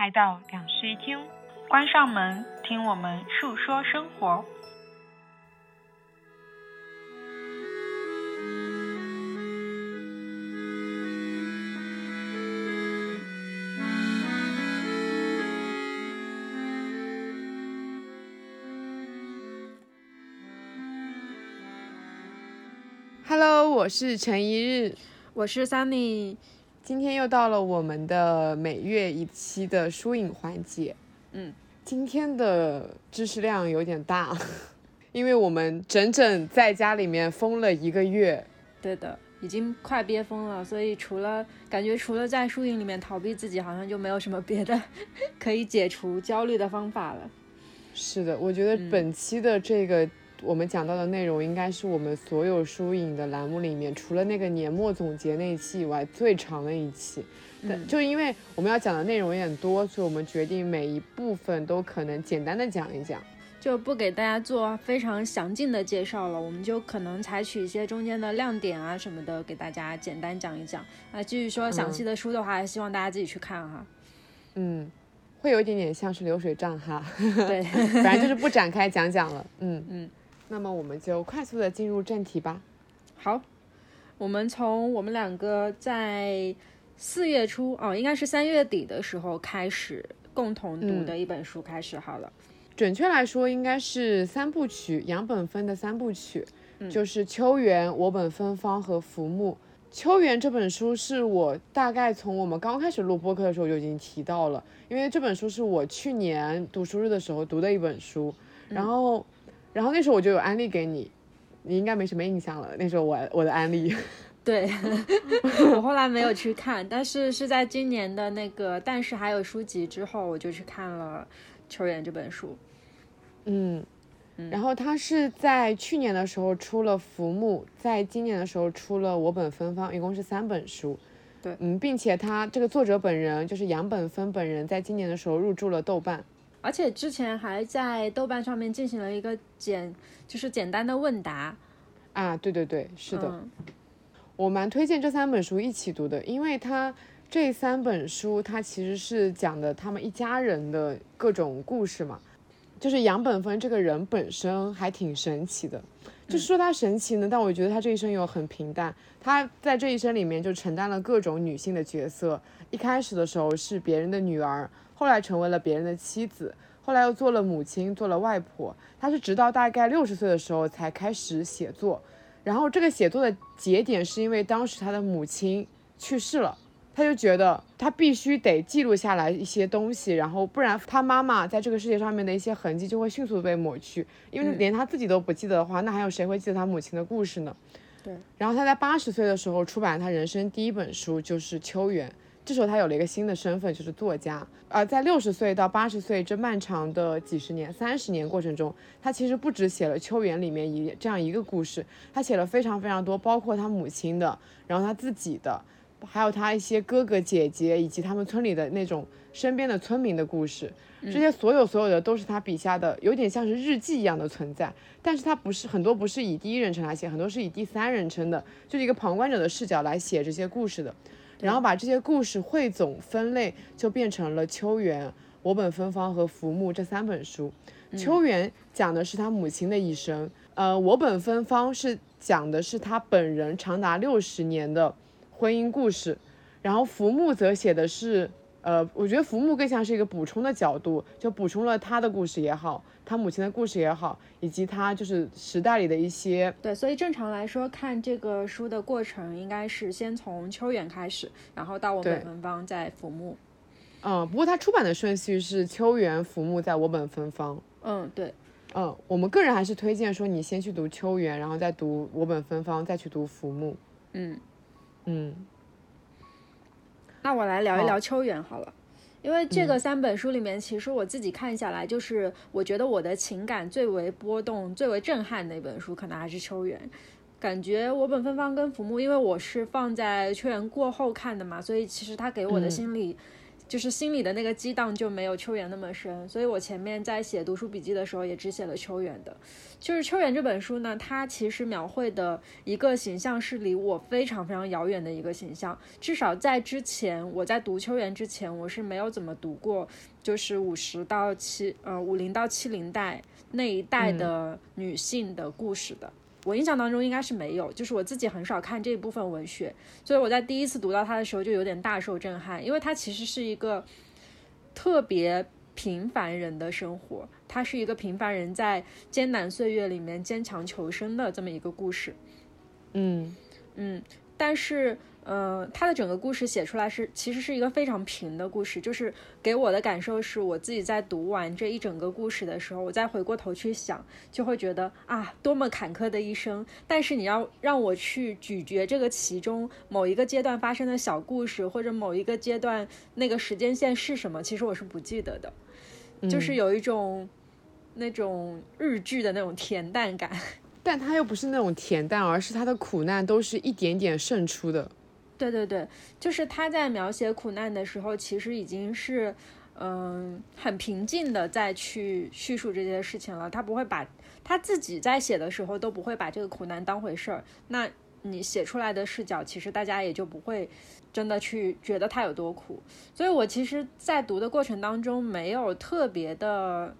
来到两室一厅，关上门，听我们述说生活。Hello，我是陈一日，我是 Sunny。今天又到了我们的每月一期的书影环节。嗯，今天的知识量有点大，因为我们整整在家里面封了一个月。对的，已经快憋疯了，所以除了感觉除了在书影里面逃避自己，好像就没有什么别的可以解除焦虑的方法了。是的，我觉得本期的这个。我们讲到的内容应该是我们所有书影的栏目里面，除了那个年末总结那一期以外最长的一期。嗯，就因为我们要讲的内容有点多，所以我们决定每一部分都可能简单的讲一讲，就不给大家做非常详尽的介绍了。我们就可能采取一些中间的亮点啊什么的，给大家简单讲一讲。啊，至于说详细的书的话，希望大家自己去看哈。嗯，会有一点点像是流水账哈。对，反正就是不展开讲讲了。嗯嗯。那么我们就快速的进入正题吧。好，我们从我们两个在四月初哦，应该是三月底的时候开始共同读的一本书开始好了。准确来说，应该是三部曲，杨本芬的三部曲，就是《秋园》《我本芬芳》和《浮木》。《秋园》这本书是我大概从我们刚开始录播客的时候就已经提到了，因为这本书是我去年读书日的时候读的一本书，然后。然后那时候我就有安利给你，你应该没什么印象了。那时候我我的安利，对 我后来没有去看，但是是在今年的那个，但是还有书籍之后，我就去看了《秋园》这本书。嗯，然后他是在去年的时候出了《浮木》，在今年的时候出了《我本芬芳》，一共是三本书。对，嗯，并且他这个作者本人就是杨本芬本人，在今年的时候入驻了豆瓣。而且之前还在豆瓣上面进行了一个简，就是简单的问答，啊，对对对，是的，我蛮推荐这三本书一起读的，因为它这三本书它其实是讲的他们一家人的各种故事嘛，就是杨本芬这个人本身还挺神奇的，就是说他神奇呢，但我觉得他这一生又很平淡，他在这一生里面就承担了各种女性的角色，一开始的时候是别人的女儿。后来成为了别人的妻子，后来又做了母亲，做了外婆。他是直到大概六十岁的时候才开始写作，然后这个写作的节点是因为当时他的母亲去世了，他就觉得他必须得记录下来一些东西，然后不然他妈妈在这个世界上面的一些痕迹就会迅速被抹去，因为连他自己都不记得的话，那还有谁会记得他母亲的故事呢？对。然后他在八十岁的时候出版了他人生第一本书，就是《秋园》。这时候他有了一个新的身份，就是作家。而在六十岁到八十岁这漫长的几十年、三十年过程中，他其实不止写了《秋园》里面一这样一个故事，他写了非常非常多，包括他母亲的，然后他自己的，还有他一些哥哥姐姐以及他们村里的那种身边的村民的故事。这些所有所有的都是他笔下的，有点像是日记一样的存在。但是他不是很多不是以第一人称来写，很多是以第三人称的，就是一个旁观者的视角来写这些故事的。然后把这些故事汇总分类，就变成了《秋园》《我本芬芳》和《浮木》这三本书。《秋园》讲的是他母亲的一生，呃，《我本芬芳》是讲的是他本人长达六十年的婚姻故事，然后《浮木》则写的是。呃，我觉得浮木更像是一个补充的角度，就补充了他的故事也好，他母亲的故事也好，以及他就是时代里的一些。对，所以正常来说，看这个书的过程应该是先从秋园开始，然后到我本芬芳，再浮木。嗯，不过它出版的顺序是秋园、浮木，在我本芬芳。嗯，对。嗯，我们个人还是推荐说你先去读秋园，然后再读我本芬芳，再去读浮木。嗯嗯。那我来聊一聊《秋园》好了，因为这个三本书里面，其实我自己看下来，就是我觉得我的情感最为波动、最为震撼的一本书，可能还是《秋园》。感觉我本芬芳跟浮木，因为我是放在《秋园》过后看的嘛，所以其实它给我的心理就是心里的那个激荡就没有秋园那么深，所以我前面在写读书笔记的时候也只写了秋园的。就是秋园这本书呢，它其实描绘的一个形象是离我非常非常遥远的一个形象。至少在之前，我在读秋园之前，我是没有怎么读过，就是五十到七呃五零到七零代那一代的女性的故事的。我印象当中应该是没有，就是我自己很少看这一部分文学，所以我在第一次读到它的时候就有点大受震撼，因为它其实是一个特别。平凡人的生活，它是一个平凡人在艰难岁月里面坚强求生的这么一个故事。嗯嗯，但是。呃，他的整个故事写出来是，其实是一个非常平的故事。就是给我的感受是，我自己在读完这一整个故事的时候，我再回过头去想，就会觉得啊，多么坎坷的一生。但是你要让我去咀嚼这个其中某一个阶段发生的小故事，或者某一个阶段那个时间线是什么，其实我是不记得的。就是有一种那种日剧的那种恬淡感，但他又不是那种恬淡，而是他的苦难都是一点点渗出的。对对对，就是他在描写苦难的时候，其实已经是，嗯，很平静的在去叙述这些事情了。他不会把他自己在写的时候都不会把这个苦难当回事儿。那你写出来的视角，其实大家也就不会真的去觉得他有多苦。所以我其实，在读的过程当中没有特别的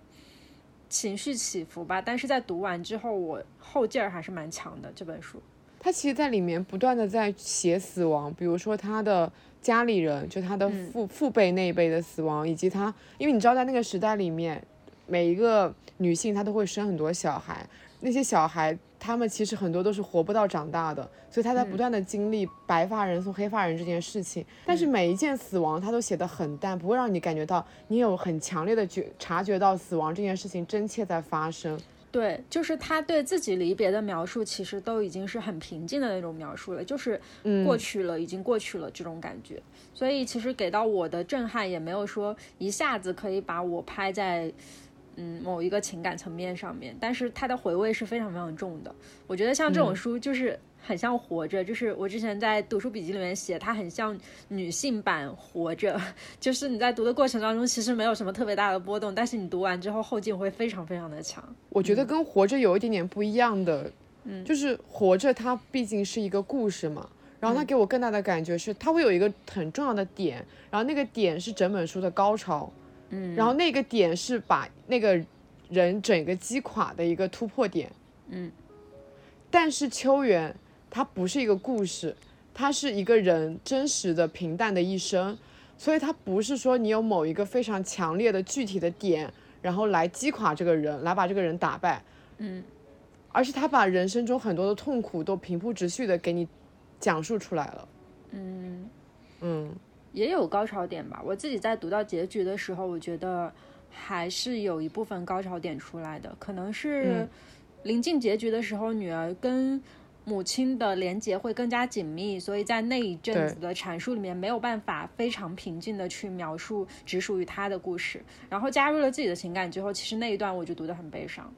情绪起伏吧，但是在读完之后，我后劲儿还是蛮强的这本书。他其实，在里面不断的在写死亡，比如说他的家里人，就他的父父辈那一辈的死亡，以及他，因为你知道，在那个时代里面，每一个女性她都会生很多小孩，那些小孩他们其实很多都是活不到长大的，所以他在不断的经历白发人送黑发人这件事情，但是每一件死亡他都写得很淡，不会让你感觉到你有很强烈的觉察觉到死亡这件事情真切在发生。对，就是他对自己离别的描述，其实都已经是很平静的那种描述了，就是过去了，已经过去了这种感觉。所以其实给到我的震撼，也没有说一下子可以把我拍在嗯某一个情感层面上面，但是他的回味是非常非常重的。我觉得像这种书，就是。很像活着，就是我之前在读书笔记里面写，它很像女性版活着，就是你在读的过程当中，其实没有什么特别大的波动，但是你读完之后后劲会非常非常的强。我觉得跟活着有一点点不一样的，嗯，就是活着它毕竟是一个故事嘛，然后它给我更大的感觉是它会有一个很重要的点，然后那个点是整本书的高潮，嗯，然后那个点是把那个人整个击垮的一个突破点，嗯，但是秋园。它不是一个故事，它是一个人真实的平淡的一生，所以它不是说你有某一个非常强烈的具体的点，然后来击垮这个人，来把这个人打败，嗯，而是他把人生中很多的痛苦都平铺直叙的给你讲述出来了，嗯嗯，也有高潮点吧。我自己在读到结局的时候，我觉得还是有一部分高潮点出来的，可能是临近结局的时候，女儿跟。母亲的连接会更加紧密，所以在那一阵子的阐述里面没有办法非常平静的去描述只属于他的故事，然后加入了自己的情感之后，其实那一段我就读得很悲伤。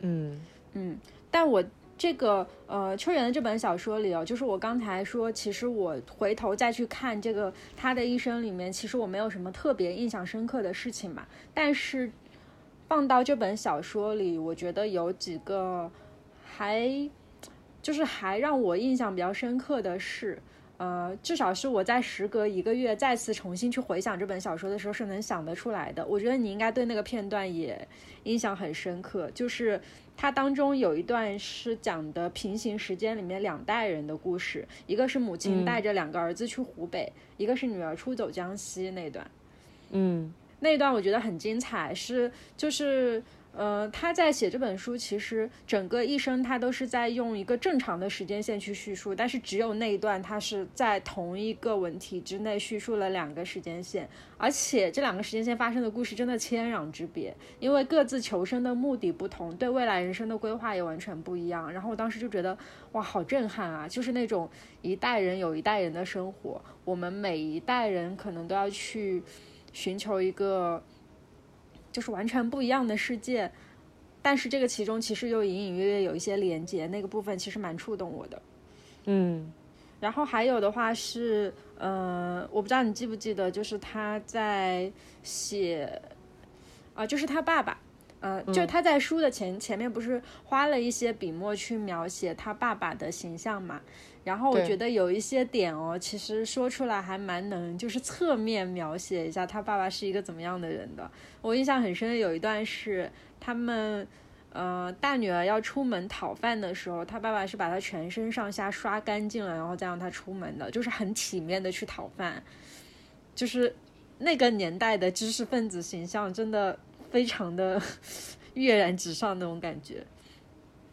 嗯嗯，但我这个呃秋园的这本小说里哦，就是我刚才说，其实我回头再去看这个他的一生里面，其实我没有什么特别印象深刻的事情嘛，但是放到这本小说里，我觉得有几个还。就是还让我印象比较深刻的是，呃，至少是我在时隔一个月再次重新去回想这本小说的时候是能想得出来的。我觉得你应该对那个片段也印象很深刻，就是它当中有一段是讲的平行时间里面两代人的故事，一个是母亲带着两个儿子去湖北，一个是女儿出走江西那段。嗯，那一段我觉得很精彩，是就是。呃，他在写这本书，其实整个一生他都是在用一个正常的时间线去叙述，但是只有那一段他是在同一个文体之内叙述了两个时间线，而且这两个时间线发生的故事真的千壤之别，因为各自求生的目的不同，对未来人生的规划也完全不一样。然后我当时就觉得，哇，好震撼啊！就是那种一代人有一代人的生活，我们每一代人可能都要去寻求一个。就是完全不一样的世界，但是这个其中其实又隐隐约约有一些连接，那个部分其实蛮触动我的。嗯然后还有的话是，呃，我不知道你记不记得，就是他在写，啊、就是他爸爸，呃，就他在书的前前面不是花了一些笔墨去描写他爸爸的形象嘛？然后我觉得有一些点哦，其实说出来还蛮能，就是侧面描写一下他爸爸是一个怎么样的人的。我印象很深的有一段是他们。呃，大女儿要出门讨饭的时候，他爸爸是把她全身上下刷干净了，然后再让她出门的，就是很体面的去讨饭。就是那个年代的知识分子形象，真的非常的 跃然纸上那种感觉。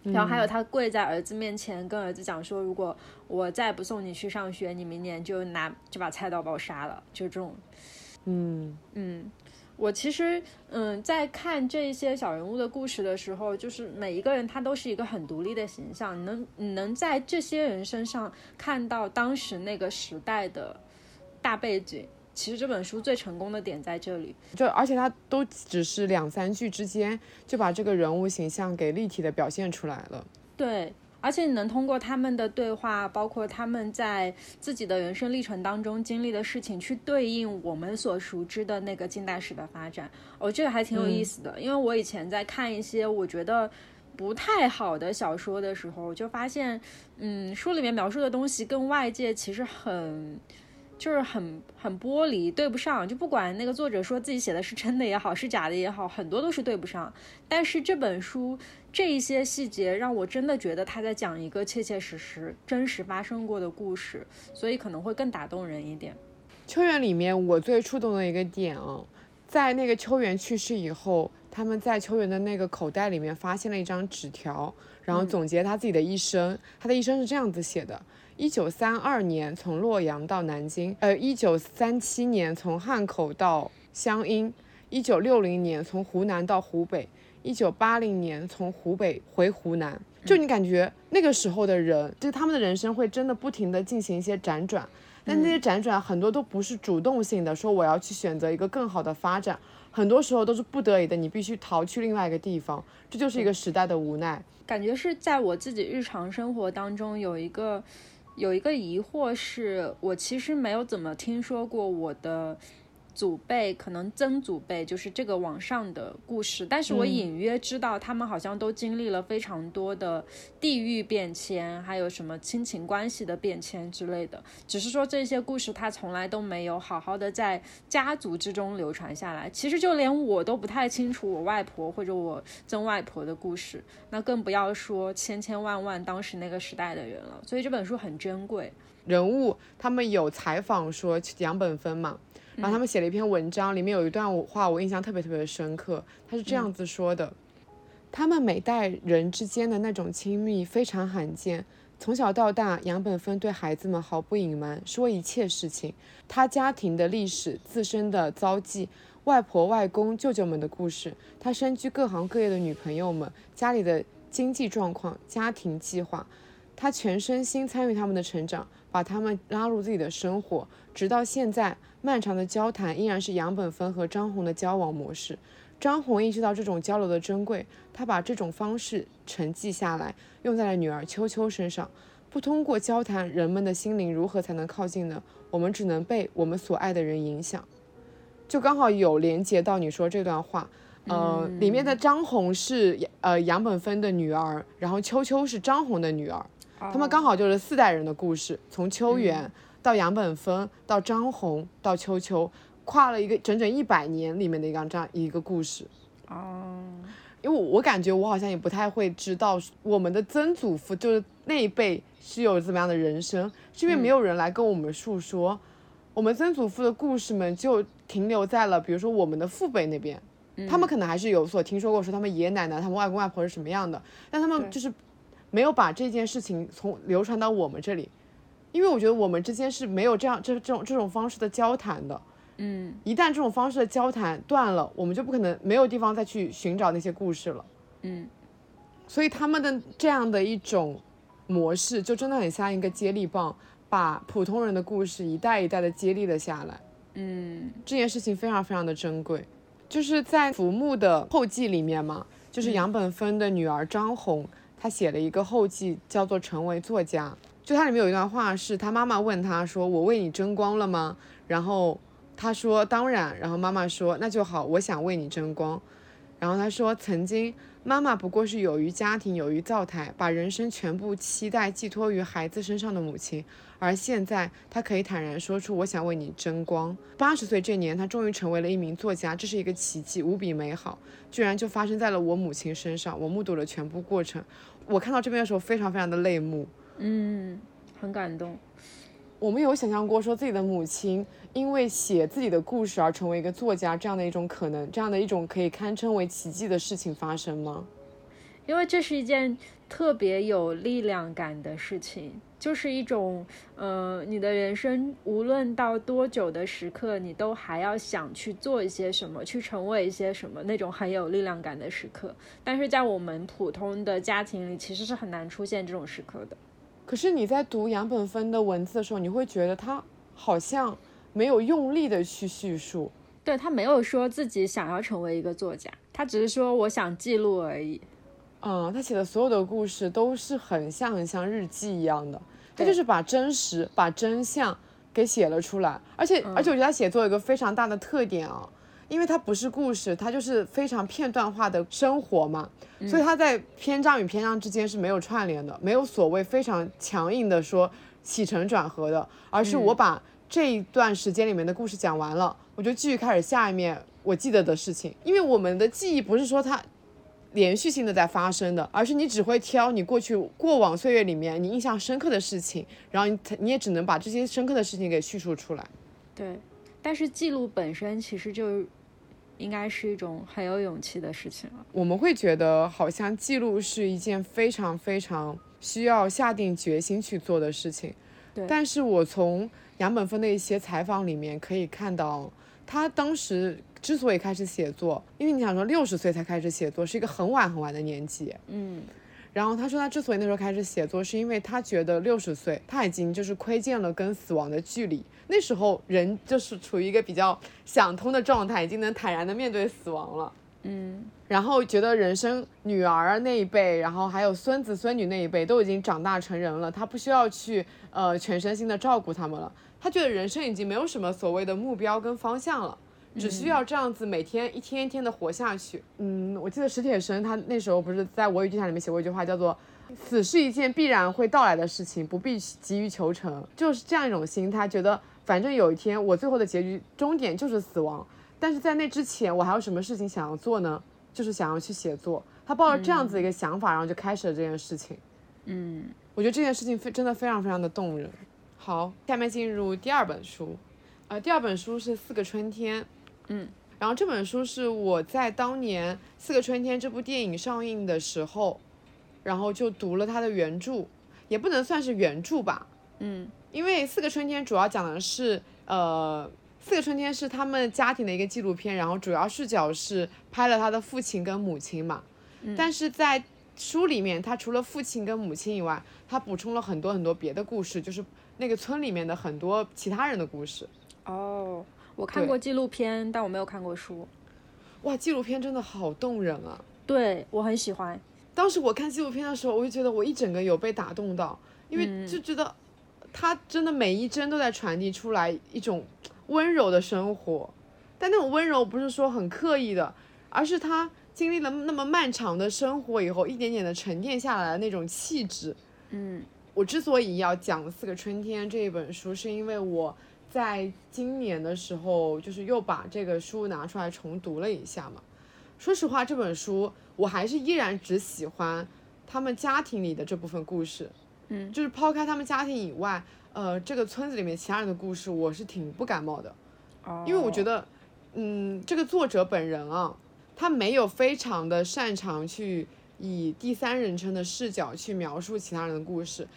然后还有他跪在儿子面前，跟儿子讲说：“如果我再不送你去上学，你明年就拿就把菜刀把我杀了。”就这种，嗯嗯，我其实嗯，在看这些小人物的故事的时候，就是每一个人他都是一个很独立的形象，你能你能在这些人身上看到当时那个时代的大背景。其实这本书最成功的点在这里，就而且它都只是两三句之间就把这个人物形象给立体的表现出来了。对，而且你能通过他们的对话，包括他们在自己的人生历程当中经历的事情，去对应我们所熟知的那个近代史的发展。哦，这个还挺有意思的，因为我以前在看一些我觉得不太好的小说的时候，就发现，嗯，书里面描述的东西跟外界其实很。就是很很剥离，对不上。就不管那个作者说自己写的是真的也好，是假的也好，很多都是对不上。但是这本书这一些细节让我真的觉得他在讲一个切切实实、真实发生过的故事，所以可能会更打动人一点。秋园里面我最触动的一个点啊，在那个秋园去世以后，他们在秋园的那个口袋里面发现了一张纸条，然后总结他自己的一生。他的一生是这样子写的：一九三二年从洛阳到南京，呃，一九三七年从汉口到湘阴，一九六零年从湖南到湖北，一九八零年从湖北回湖南。就你感觉那个时候的人，就是他们的人生会真的不停的进行一些辗转。但那些辗转很多都不是主动性的，说我要去选择一个更好的发展，很多时候都是不得已的，你必须逃去另外一个地方，这就是一个时代的无奈。感觉是在我自己日常生活当中有一个有一个疑惑是，我其实没有怎么听说过我的祖辈，可能曾祖辈就是这个往上的故事，但是我隐约知道他们好像都经历了非常多的地域变迁，还有什么亲情关系的变迁之类的。只是说这些故事它从来都没有好好的在家族之中流传下来。其实就连我都不太清楚我外婆或者我曾外婆的故事，那更不要说千千万万当时那个时代的人了。所以这本书很珍贵。人物他们有采访说杨本芬嘛，然后他们写了一篇文章，里面有一段话我印象特别特别的深刻，他是这样子说的：他们每代人之间的那种亲密非常罕见。从小到大，杨本芬对孩子们毫不隐瞒，说一切事情，他家庭的历史、自身的遭际、外婆、外公、舅舅们的故事，他身居各行各业的女朋友们，家里的经济状况、家庭计划，他全身心参与他们的成长，把他们拉入自己的生活，直到现在，漫长的交谈依然是杨本芬和张红的交往模式。张红意识到这种交流的珍贵，他把这种方式沉寂下来，用在了女儿秋秋身上。不通过交谈，人们的心灵如何才能靠近呢？我们只能被我们所爱的人影响。就刚好有连接到你说这段话，呃，里面的张红是呃杨本芬的女儿，然后秋秋是张红的女儿，他们刚好就是四代人的故事，从秋元到杨本芬到张红到秋秋，跨了一个整整一百年里面的一个这样一个故事。哦，因为我我感觉我好像也不太会知道我们的曾祖父就是那一辈是有怎么样的人生，是因为没有人来跟我们述说，我们曾祖父的故事们就停留在了比如说我们的父辈那边，他们可能还是有所听说过，说他们爷爷奶奶、他们外公外婆是什么样的，但他们就是没有把这件事情从流传到我们这里，因为我觉得我们之间是没有这样这这种这种方式的交谈的。嗯，一旦这种方式的交谈断了，我们就不可能没有地方再去寻找那些故事了。嗯，所以他们的这样的一种模式，就真的很像一个接力棒，把普通人的故事一代一代的接力了下来。嗯，这件事情非常非常的珍贵，就是在浮木的后记里面嘛，就是杨本芬的女儿张红，他写了一个后记，叫做《成为作家》。就它里面有一段话是他妈妈问他说：“我为你争光了吗？”然后他说：“当然。”然后妈妈说：“那就好，我想为你争光。”然后他说：“曾经妈妈不过是有于家庭、有于灶台，把人生全部期待寄托于孩子身上的母亲。而现在，她可以坦然说出：‘我想为你争光。’八十岁这年，她终于成为了一名作家，这是一个奇迹，无比美好，居然就发生在了我母亲身上。我目睹了全部过程。我看到这边的时候，非常非常的泪目。嗯，很感动。我们有想象过说自己的母亲因为写自己的故事而成为一个作家这样的一种可能，这样的一种可以堪称为奇迹的事情发生吗？因为这是一件特别有力量感的事情，就是一种，呃，你的人生无论到多久的时刻，你都还要想去做一些什么，去成为一些什么，那种很有力量感的时刻。但是在我们普通的家庭里，其实是很难出现这种时刻的。可是你在读杨本芬的文字的时候，你会觉得他好像没有用力的去叙述，对他没有说自己想要成为一个作家，他只是说我想记录而已。嗯，他写的所有的故事都是很像很像日记一样的，他就是把真实、把真相给写了出来，而且而且我觉得他写作有一个非常大的特点啊。因为它不是故事，它就是非常片段化的生活嘛，所以它在篇章与篇章之间是没有串联的，没有所谓非常强硬的说起承转合的，而是我把这一段时间里面的故事讲完了，我就继续开始下一面我记得的事情。因为我们的记忆不是说它连续性的在发生的，而是你只会挑你过去过往岁月里面你印象深刻的事情，然后你你也只能把这些深刻的事情给叙述出来。对，但是记录本身其实就。应该是一种很有勇气的事情了。我们会觉得好像记录是一件非常非常需要下定决心去做的事情。对。但是我从杨本芬的一些采访里面可以看到，他当时之所以开始写作，因为你想说六十岁才开始写作，是一个很晚很晚的年纪。嗯。然后他说，他之所以那时候开始写作，是因为他觉得六十岁他已经就是窥见了跟死亡的距离。那时候人就是处于一个比较想通的状态，已经能坦然的面对死亡了。嗯，然后觉得人生女儿那一辈，然后还有孙子孙女那一辈都已经长大成人了，他不需要去呃全身心的照顾他们了。他觉得人生已经没有什么所谓的目标跟方向了。只需要这样子每天一天一天的活下去。嗯，我记得史铁生他那时候不是在《我与地产》里面写过一句话，叫做“死是一件必然会到来的事情，不必急于求成”，就是这样一种心态，觉得反正有一天我最后的结局终点就是死亡，但是在那之前我还有什么事情想要做呢？就是想要去写作。他抱着这样子一个想法，然后就开始了这件事情。嗯，我觉得这件事情非真的非常非常的动人。好，下面进入第二本书，呃，第二本书是《四个春天》。嗯，然后这本书是我在当年《四个春天》这部电影上映的时候，然后就读了它的原著，也不能算是原著吧。嗯，因为《四个春天》主要讲的是，呃，《四个春天》是他们家庭的一个纪录片，然后主要视角是拍了他的父亲跟母亲嘛。嗯，但是在书里面，他除了父亲跟母亲以外，他补充了很多很多别的故事，就是那个村里面的很多其他人的故事。哦。我看过纪录片，但我没有看过书。哇，纪录片真的好动人啊！对我很喜欢。当时我看纪录片的时候，我就觉得我一整个有被打动到，因为就觉得他真的每一帧都在传递出来一种温柔的生活，但那种温柔不是说很刻意的，而是他经历了那么漫长的生活以后，一点点的沉淀下来的那种气质。嗯，我之所以要讲《四个春天》这一本书，是因为我。在今年的时候，就是又把这个书拿出来重读了一下嘛。说实话，这本书我还是依然只喜欢他们家庭里的这部分故事。嗯，就是抛开他们家庭以外，呃，这个村子里面其他人的故事，我是挺不感冒的。哦。因为我觉得，嗯，这个作者本人啊，他没有非常的擅长去以第三人称的视角去描述其他人的故事，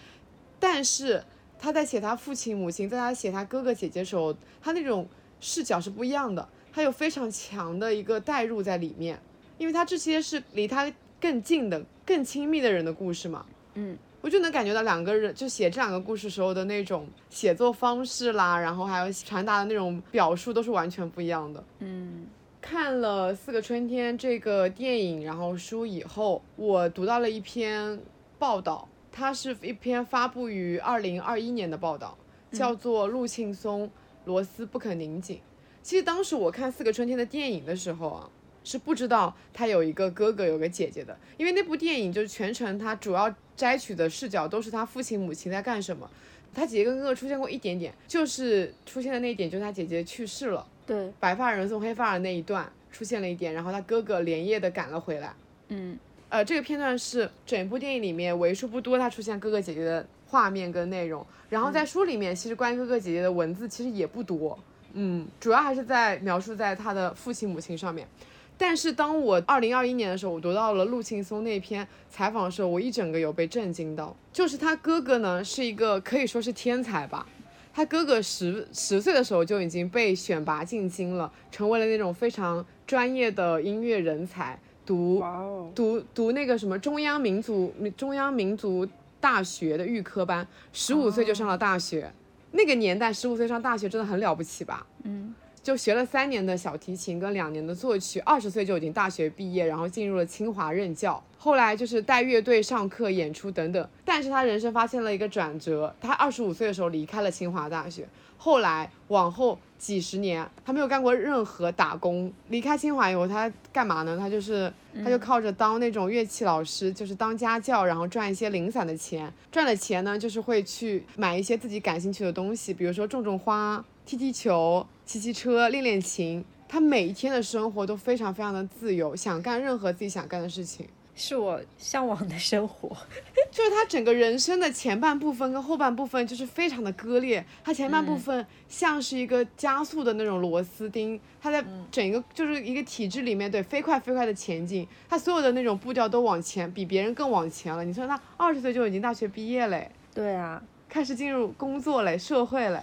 但是。他在写他父亲母亲，在他写他哥哥姐姐时候，他那种视角是不一样的，他有非常强的一个代入在里面，因为他这些是离他更近的、更亲密的人的故事嘛。嗯，我就能感觉到两个人就写这两个故事时候的那种写作方式啦，然后还有传达的那种表述都是完全不一样的。嗯，看了《四个春天》这个电影，然后书以后，我读到了一篇报道。它是一篇发布于二零二一年的报道，叫做《陆庆松螺丝不肯拧紧》。其实当时我看《四个春天》的电影的时候啊，是不知道他有一个哥哥有个姐姐的，因为那部电影就是全程他主要摘取的视角都是他父亲母亲在干什么。他姐姐跟哥哥出现过一点点，就是出现的那一点就是他姐姐去世了，对，白发人送黑发人那一段出现了一点，然后他哥哥连夜的赶了回来。嗯，呃，这个片段是整部电影里面为数不多他出现哥哥姐姐的画面跟内容，然后在书里面其实关于哥哥姐姐的文字其实也不多，嗯，主要还是在描述在他的父亲母亲上面。但是当我二零二一年的时候，我读到了陆庆松那篇采访的时候，我一整个有被震惊到。就是他哥哥呢，是一个可以说是天才吧。他哥哥十十岁的时候就已经被选拔进京了，成为了那种非常专业的音乐人才，读读读那个什么中央民族中央民族大学的预科班，十五岁就上了大学。那个年代十五岁上大学真的很了不起吧？嗯。就学了三年的小提琴跟两年的作曲，二十岁就已经大学毕业，然后进入了清华任教。后来就是带乐队上课、演出等等。但是他人生发现了一个转折，他二十五岁的时候离开了清华大学。后来往后几十年，他没有干过任何打工。离开清华以后，他干嘛呢？他就是他就靠着当那种乐器老师，就是当家教，然后赚一些零散的钱。赚了钱呢，就是会去买一些自己感兴趣的东西，比如说种种花。踢踢球、骑骑车、练练琴，他每一天的生活都非常非常的自由，想干任何自己想干的事情，是我向往的生活。就是他整个人生的前半部分跟后半部分就是非常的割裂，他前半部分像是一个加速的那种螺丝钉，他在整个就是一个体制里面对飞快飞快的前进，他所有的那种步调都往前，比别人更往前了。你说他二十岁就已经大学毕业嘞，对啊，开始进入工作嘞，社会嘞。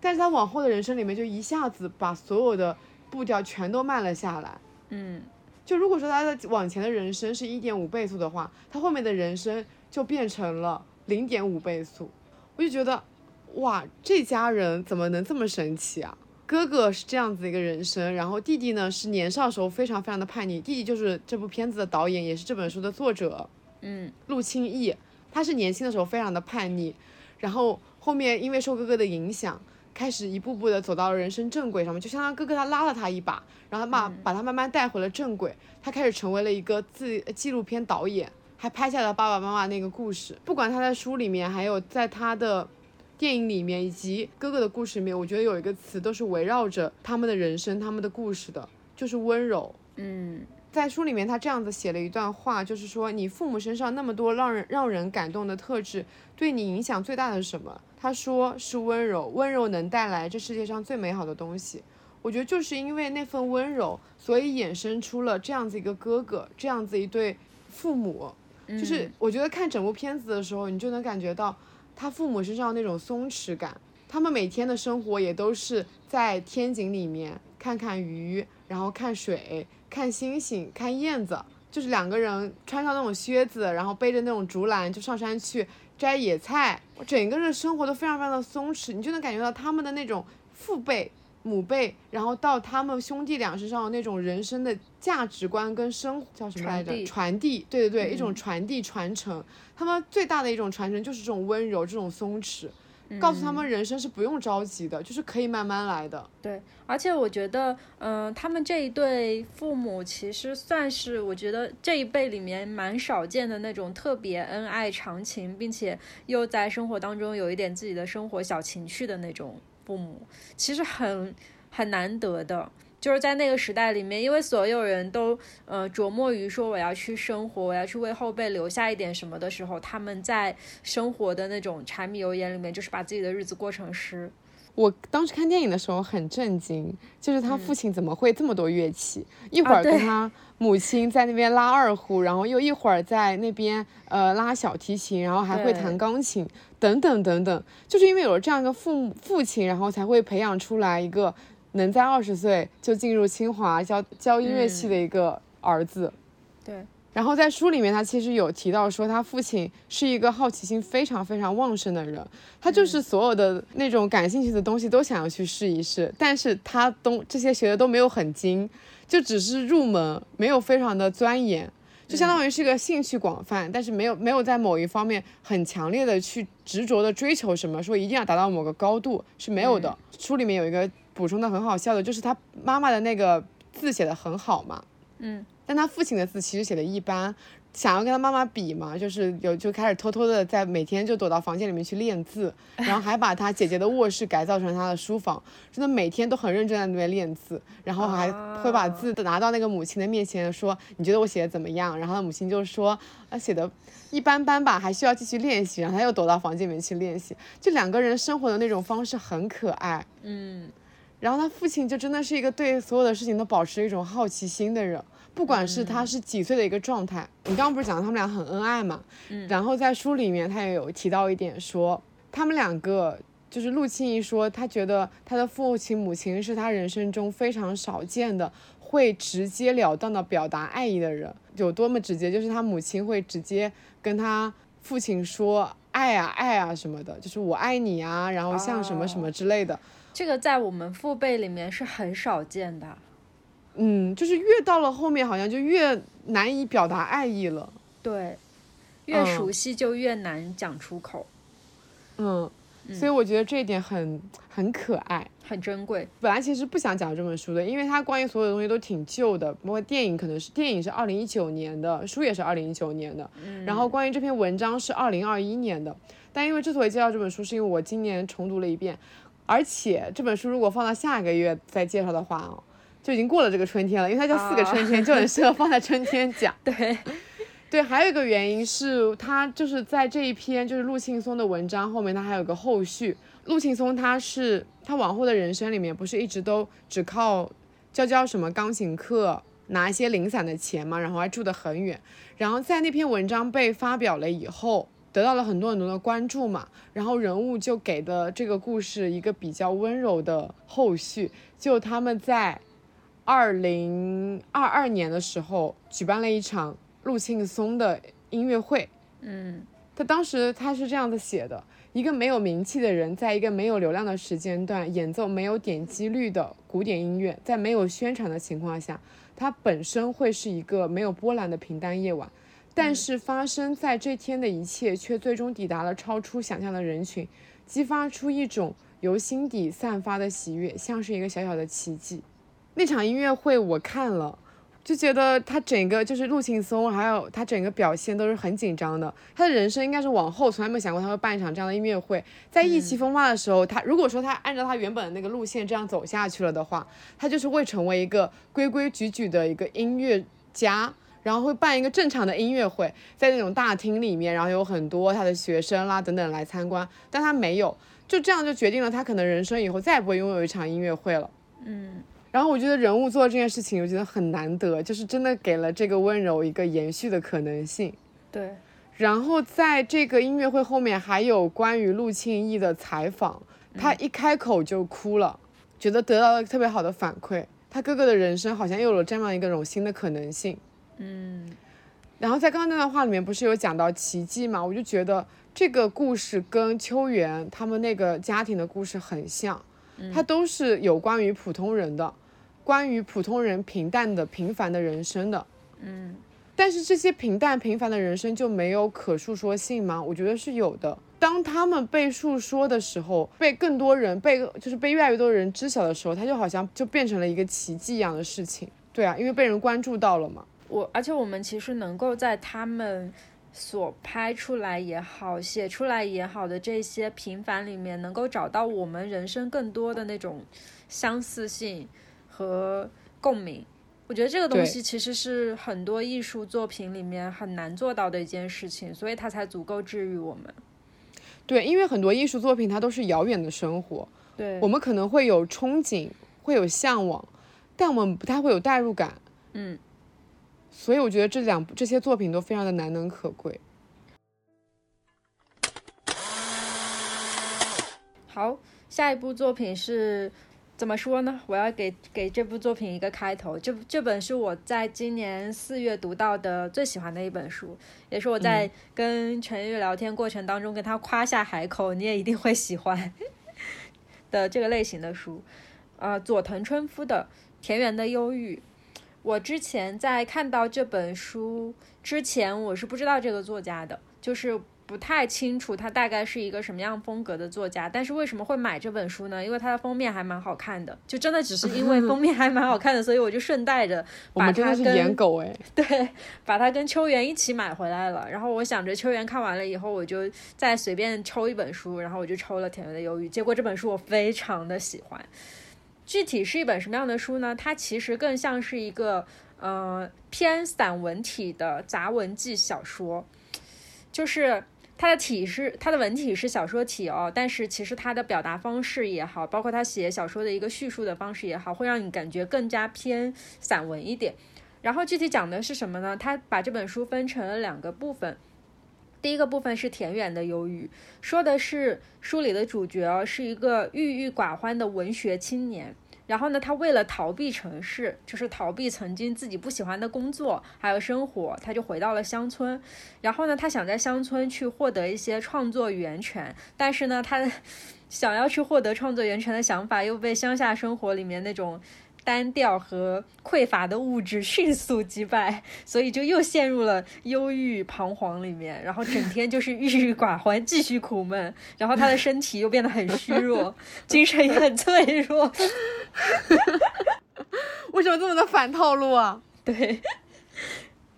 但是他往后的人生里面，就一下子把所有的步调全都慢了下来。嗯，就如果说他的往前的人生是一点五倍速的话，他后面的人生就变成了零点五倍速。我就觉得，哇，这家人怎么能这么神奇啊？哥哥是这样子一个人生，然后弟弟呢是年少时候非常非常的叛逆。弟弟就是这部片子的导演，也是这本书的作者。嗯，陆清义，他是年轻的时候非常的叛逆，然后后面因为受哥哥的影响。开始一步步的走到了人生正轨上面，就相当于哥哥他拉了他一把，然后他把把他慢慢带回了正轨。他开始成为了一个自纪录片导演，还拍下了爸爸妈妈那个故事。不管他在书里面，还有在他的电影里面，以及哥哥的故事里面，我觉得有一个词都是围绕着他们的人生、他们的故事的，就是温柔。嗯。在书里面，他这样子写了一段话，就是说，你父母身上那么多让人让人感动的特质，对你影响最大的是什么？他说是温柔，温柔能带来这世界上最美好的东西。我觉得就是因为那份温柔，所以衍生出了这样子一个哥哥，这样子一对父母。就是我觉得看整部片子的时候，你就能感觉到他父母身上那种松弛感。他们每天的生活也都是在天井里面看看鱼，然后看水。看星星，看燕子，就是两个人穿上那种靴子，然后背着那种竹篮就上山去摘野菜。我整个人生活都非常非常的松弛，你就能感觉到他们的那种父辈、母辈，然后到他们兄弟俩身上的那种人生的价值观跟生叫什么来着？传递，对对对，一种传递传承。他们最大的一种传承就是这种温柔，这种松弛。告诉他们，人生是不用着急的，就是可以慢慢来的。对，而且我觉得，嗯，他们这一对父母其实算是我觉得这一辈里面蛮少见的那种特别恩爱长情，并且又在生活当中有一点自己的生活小情趣的那种父母，其实很很难得的。就是在那个时代里面，因为所有人都呃琢磨于说我要去生活，我要去为后辈留下一点什么的时候，他们在生活的那种柴米油盐里面，就是把自己的日子过成诗。我当时看电影的时候很震惊，就是他父亲怎么会这么多乐器？一会儿跟他母亲在那边拉二胡，然后又一会儿在那边呃拉小提琴，然后还会弹钢琴，等等等等。就是因为有了这样一个父父亲，然后才会培养出来一个。能在二十岁就进入清华教教音乐系的一个儿子，对。然后在书里面，他其实有提到说，他父亲是一个好奇心非常非常旺盛的人，他就是所有的那种感兴趣的东西都想要去试一试，但是他都这些学的都没有很精，就只是入门，没有非常的钻研。就相当于是个兴趣广泛，但是没有没有在某一方面很强烈的去执着的追求什么，说一定要达到某个高度是没有的。书里面有一个补充的很好笑的，就是他妈妈的那个字写的很好嘛，嗯，但他父亲的字其实写的一般。想要跟他妈妈比嘛，就是有就开始偷偷的在每天就躲到房间里面去练字，然后还把他姐姐的卧室改造成他的书房，真的每天都很认真在那边练字，然后还会把字拿到那个母亲的面前说，你觉得我写的怎么样？然后他母亲就说，啊写的一般般吧，还需要继续练习。然后他又躲到房间里面去练习，就两个人生活的那种方式很可爱，嗯，然后他父亲就真的是一个对所有的事情都保持一种好奇心的人。不管是他是几岁的一个状态，你刚刚不是讲他们俩很恩爱嘛？嗯，然后在书里面他也有提到一点，说他们两个就是陆庆一说，他觉得他的父亲母亲是他人生中非常少见的会直截了当的表达爱意的人，有多么直接，就是他母亲会直接跟他父亲说爱啊爱啊什么的，就是我爱你啊，然后像什么什么之类的。这个在我们父辈里面是很少见的。嗯，就是越到了后面，好像就越难以表达爱意了。对，越熟悉就越难讲出口。嗯，所以我觉得这一点很很可爱，很珍贵。本来其实不想讲这本书的，因为它关于所有的东西都挺旧的，包括电影可能是电影是二零一九年的，书也是二零一九年的。嗯。然后关于这篇文章是二零二一年的，但因为之所以介绍这本书，是因为我今年重读了一遍，而且这本书如果放到下个月再介绍的话哦。就已经过了这个春天了，因为它叫四个春天，就很适合放在春天讲。对，对，还有一个原因是，他就是在这一篇就是陆庆松的文章后面，他还有个后续。陆庆松他是他往后的人生里面，不是一直都只靠教教什么钢琴课，拿一些零散的钱嘛，然后还住得很远。然后在那篇文章被发表了以后，得到了很多很多的关注嘛，然后人物就给的这个故事一个比较温柔的后续，就他们在。二零二二年的时候，举办了一场陆庆松的音乐会。嗯，他当时他是这样子写的：一个没有名气的人，在一个没有流量的时间段演奏没有点击率的古典音乐，在没有宣传的情况下，它本身会是一个没有波澜的平淡夜晚。但是发生在这天的一切，却最终抵达了超出想象的人群，激发出一种由心底散发的喜悦，像是一个小小的奇迹。那场音乐会我看了，就觉得他整个就是陆庆松，还有他整个表现都是很紧张的。他的人生应该是往后从来没有想过他会办一场这样的音乐会。在意气风发的时候，他如果说他按照他原本的那个路线这样走下去了的话，他就是会成为一个规规矩矩的一个音乐家，然后会办一个正常的音乐会，在那种大厅里面，然后有很多他的学生啦等等来参观。但他没有，就这样就决定了他可能人生以后再也不会拥有一场音乐会了。嗯。然后我觉得人物做这件事情，我觉得很难得，就是真的给了这个温柔一个延续的可能性。对。然后在这个音乐会后面还有关于陆庆义的采访，他一开口就哭了，觉得得到了特别好的反馈，他哥哥的人生好像又有了这样一个种新的可能性。嗯。然后在刚刚那段话里面不是有讲到奇迹嘛？我就觉得这个故事跟秋元他们那个家庭的故事很像，它都是有关于普通人的。关于普通人平淡的平凡的人生的，嗯，但是这些平淡平凡的人生就没有可述说性吗？我觉得是有的。当他们被述说的时候，被更多人被就是被越来越多人知晓的时候，他就好像就变成了一个奇迹一样的事情。对啊，因为被人关注到了嘛。我而且我们其实能够在他们所拍出来也好，写出来也好的这些平凡里面，能够找到我们人生更多的那种相似性。和共鸣，我觉得这个东西其实是很多艺术作品里面很难做到的一件事情，所以它才足够治愈我们。对，因为很多艺术作品它都是遥远的生活，对我们可能会有憧憬，会有向往，但我们不太会有代入感。嗯，所以我觉得这两这些作品都非常的难能可贵。好，下一部作品是。怎么说呢？我要给给这部作品一个开头。这这本是我在今年四月读到的最喜欢的一本书，也是我在跟陈玉聊天过程当中跟他夸下海口，你也一定会喜欢的这个类型的书。呃，佐藤春夫的《田园的忧郁》，我之前在看到这本书之前，我是不知道这个作家的，就是不太清楚他大概是一个什么样风格的作家。但是为什么会买这本书呢？因为它的封面还蛮好看的，就真的只是因为封面还蛮好看的，所以我就顺带着 把它跟颜狗哎，对，把它跟秋园一起买回来了。然后我想着秋园看完了以后，我就再随便抽一本书，然后我就抽了田园的忧郁。结果这本书我非常的喜欢。具体是一本什么样的书呢？它其实更像是一个，呃，偏散文体的杂文记小说，就是它的体是它的文体是小说体哦，但是其实它的表达方式也好，包括他写小说的一个叙述的方式也好，会让你感觉更加偏散文一点。然后具体讲的是什么呢？他把这本书分成了两个部分。第一个部分是田园的忧郁，说的是书里的主角，是一个郁郁寡欢的文学青年。然后呢，他为了逃避城市，就是逃避曾经自己不喜欢的工作还有生活，他就回到了乡村。然后呢，他想在乡村去获得一些创作源泉，但是呢，他 想要去获得创作源泉的想法又被乡下生活里面那种。单调和匮乏的物质迅速击败，所以就又陷入了忧郁彷徨里面，然后整 天就是郁郁寡欢，继续苦闷，然后他的身体又变得很虚弱，精神也很脆弱。为什么这么的反套路啊？对，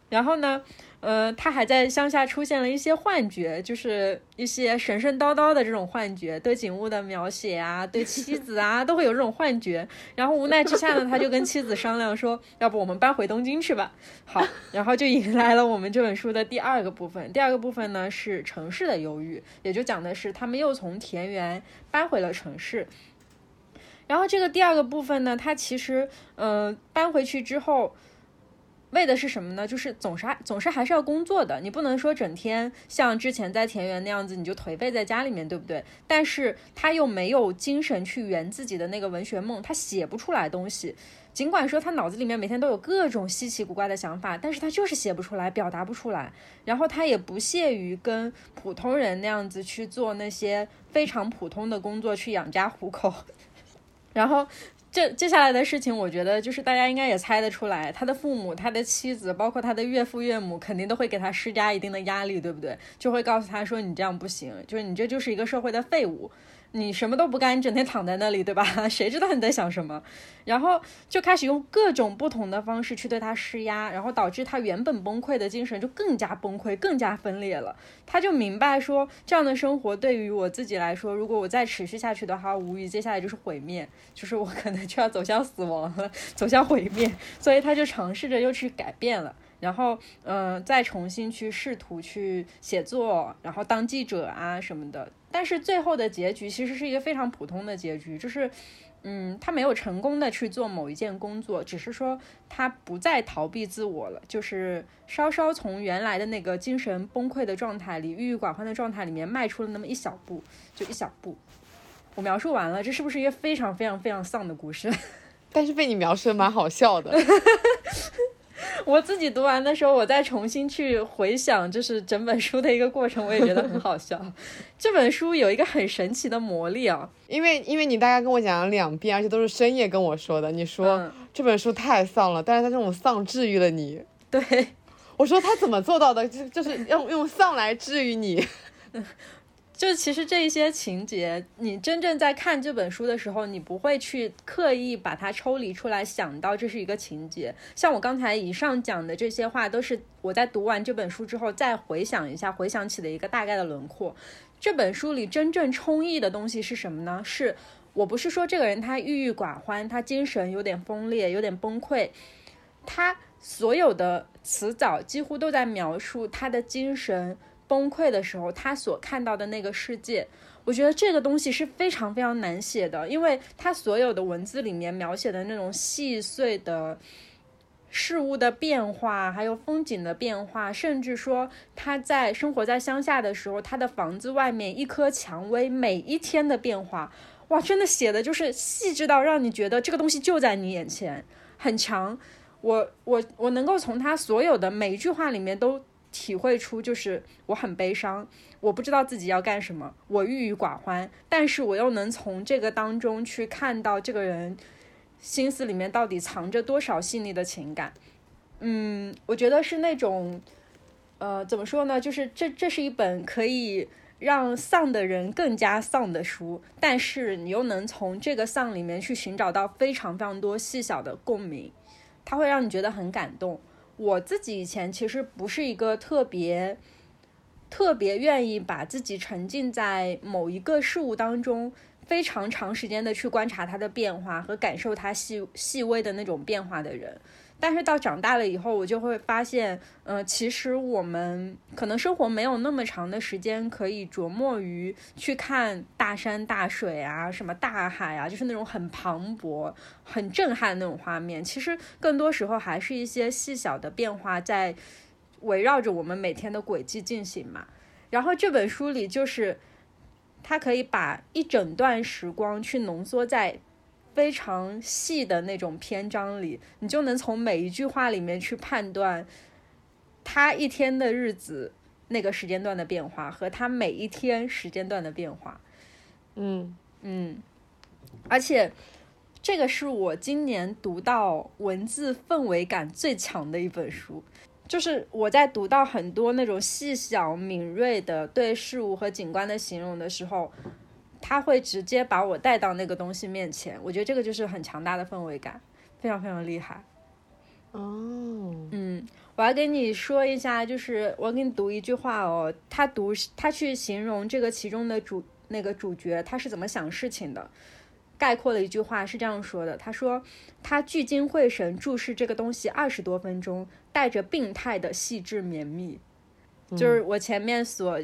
然后呢？呃，他还在乡下出现了一些幻觉，就是一些神神叨叨的这种幻觉，对景物的描写啊，对妻子啊，都会有这种幻觉。然后无奈之下呢，他就跟妻子商量说，要不我们搬回东京去吧。好，然后就迎来了我们这本书的第二个部分。第二个部分呢是城市的忧郁，也就讲的是他们又从田园搬回了城市。然后这个第二个部分呢，他其实，呃，搬回去之后。为的是什么呢？就是总是总是还是要工作的，你不能说整天像之前在田园那样子，你就颓废在家里面，对不对？但是他又没有精神去圆自己的那个文学梦，他写不出来东西。尽管说他脑子里面每天都有各种稀奇古怪的想法，但是他就是写不出来，表达不出来。然后他也不屑于跟普通人那样子去做那些非常普通的工作去养家糊口。然后。这接下来的事情，我觉得就是大家应该也猜得出来，他的父母、他的妻子，包括他的岳父岳母，肯定都会给他施加一定的压力，对不对？就会告诉他说：“你这样不行，就是你这就是一个社会的废物。”你什么都不干，你整天躺在那里，对吧？谁知道你在想什么？然后就开始用各种不同的方式去对他施压，然后导致他原本崩溃的精神就更加崩溃、更加分裂了。他就明白说，这样的生活对于我自己来说，如果我再持续下去的话，无疑接下来就是毁灭，就是我可能就要走向死亡了，走向毁灭。所以他就尝试着又去改变了。然后，嗯，再重新去试图去写作，然后当记者啊什么的。但是最后的结局其实是一个非常普通的结局，就是，嗯，他没有成功的去做某一件工作，只是说他不再逃避自我了，就是稍稍从原来的那个精神崩溃的状态里、郁郁寡欢的状态里面迈出了那么一小步，就一小步。我描述完了，这是不是一个非常非常非常丧的故事？但是被你描述的蛮好笑的。我自己读完的时候，我再重新去回想，就是整本书的一个过程，我也觉得很好笑。这本书有一个很神奇的魔力啊，因为因为你大概跟我讲了两遍，而且都是深夜跟我说的。你说这本书太丧了，但是它这种丧治愈了你。对，我说他怎么做到的？就就是用用丧来治愈你。就其实这一些情节，你真正在看这本书的时候，你不会去刻意把它抽离出来，想到这是一个情节。像我刚才以上讲的这些话，都是我在读完这本书之后再回想一下，回想起的一个大概的轮廓。这本书里真正充溢的东西是什么呢？是我不是说这个人他郁郁寡欢，他精神有点崩裂，有点崩溃，他所有的词藻几乎都在描述他的精神。崩溃的时候，他所看到的那个世界，我觉得这个东西是非常非常难写的，因为他所有的文字里面描写的那种细碎的事物的变化，还有风景的变化，甚至说他在生活在乡下的时候，他的房子外面一棵蔷薇每一天的变化，哇，真的写的就是细致到让你觉得这个东西就在你眼前，很强。我我我能够从他所有的每一句话里面都。体会出就是我很悲伤，我不知道自己要干什么，我郁郁寡欢，但是我又能从这个当中去看到这个人心思里面到底藏着多少细腻的情感。嗯，我觉得是那种，呃，怎么说呢？就是这这是一本可以让丧的人更加丧的书，但是你又能从这个丧里面去寻找到非常非常多细小的共鸣，它会让你觉得很感动。我自己以前其实不是一个特别特别愿意把自己沉浸在某一个事物当中，非常长时间的去观察它的变化和感受它细细微的那种变化的人。但是到长大了以后，我就会发现，嗯，其实我们可能生活没有那么长的时间可以琢磨于去看大山大水啊，什么大海啊，就是那种很磅礴、很震撼的那种画面。其实更多时候还是一些细小的变化在围绕着我们每天的轨迹进行嘛。然后这本书里就是，它可以把一整段时光去浓缩在。非常细的那种篇章里，你就能从每一句话里面去判断他一天的日子那个时间段的变化和他每一天时间段的变化。嗯嗯，而且这个是我今年读到文字氛围感最强的一本书，就是我在读到很多那种细小敏锐的对事物和景观的形容的时候。他会直接把我带到那个东西面前，我觉得这个就是很强大的氛围感，非常非常厉害。哦，嗯，我要跟你说一下，就是我给你读一句话哦，他读他去形容这个其中的主那个主角他是怎么想事情的，概括了一句话是这样说的，他说他聚精会神注视这个东西二十多分钟，带着病态的细致绵密。就是我前面所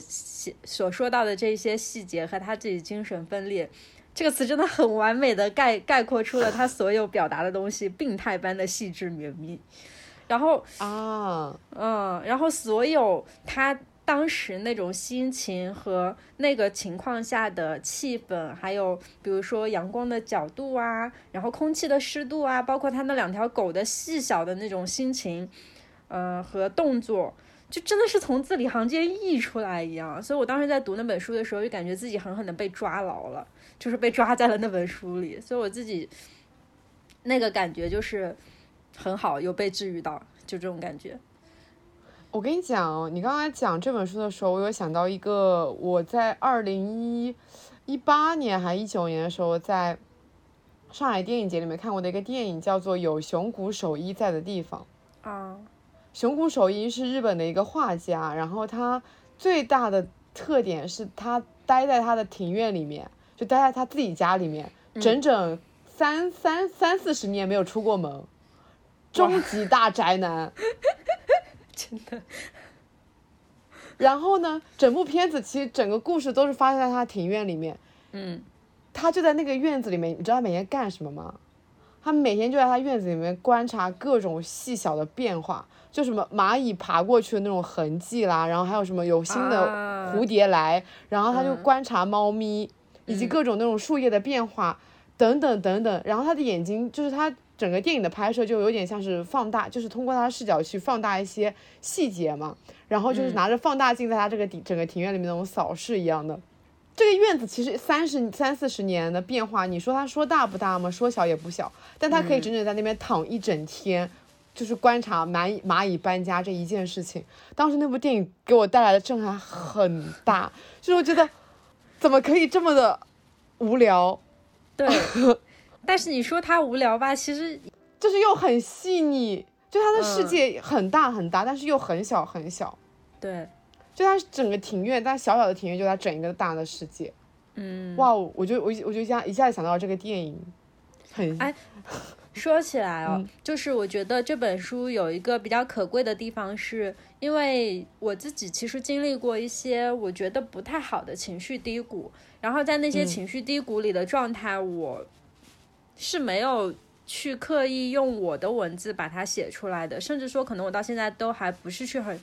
所说到的这些细节和他自己精神分裂，这个词真的很完美的概概括出了他所有表达的东西，病态般的细致绵密。然后啊，嗯，然后所有他当时那种心情和那个情况下的气氛，还有比如说阳光的角度啊，然后空气的湿度啊，包括他那两条狗的细小的那种心情，呃，和动作。就真的是从字里行间溢出来一样，所以我当时在读那本书的时候，就感觉自己狠狠的被抓牢了，就是被抓在了那本书里，所以我自己那个感觉就是很好，有被治愈到，就这种感觉。我跟你讲，你刚才讲这本书的时候，我有想到一个，我在二零一一八年还一九年的时候，在上海电影节里面看过的一个电影，叫做《有熊谷守一在的地方》啊。熊谷守一是日本的一个画家，然后他最大的特点是他待在他的庭院里面，就待在他自己家里面，整整三三三四十年没有出过门，终极大宅男，真的。然后呢，整部片子其实整个故事都是发生在他庭院里面，嗯，他就在那个院子里面，你知道他每天干什么吗？他每天就在他院子里面观察各种细小的变化。就什么蚂蚁爬过去的那种痕迹啦，然后还有什么有新的蝴蝶来，然后他就观察猫咪以及各种那种树叶的变化等等等等，然后他的眼睛就是他整个电影的拍摄就有点像是放大，就是通过他的视角去放大一些细节嘛，然后就是拿着放大镜在他这个庭整个庭院里面那种扫视一样的。这个院子其实三十三四十年的变化，你说它说大不大吗？说小也不小，但它可以整整在那边躺一整天。就是观察蚂蚁蚂蚁搬家这一件事情，当时那部电影给我带来的震撼很大，就是我觉得怎么可以这么的无聊？对，但是你说它无聊吧，其实就是又很细腻，就它的世界很大很大，但是又很小很小。对，就它整个庭院，但小小的庭院就它整一个大的世界。嗯，哇，我就我我就一下一下子想到这个电影，很哎。说起来哦，就是我觉得这本书有一个比较可贵的地方，是因为我自己其实经历过一些我觉得不太好的情绪低谷，然后在那些情绪低谷里的状态，我是没有去刻意用我的文字把它写出来的，甚至说可能我到现在都还不是去很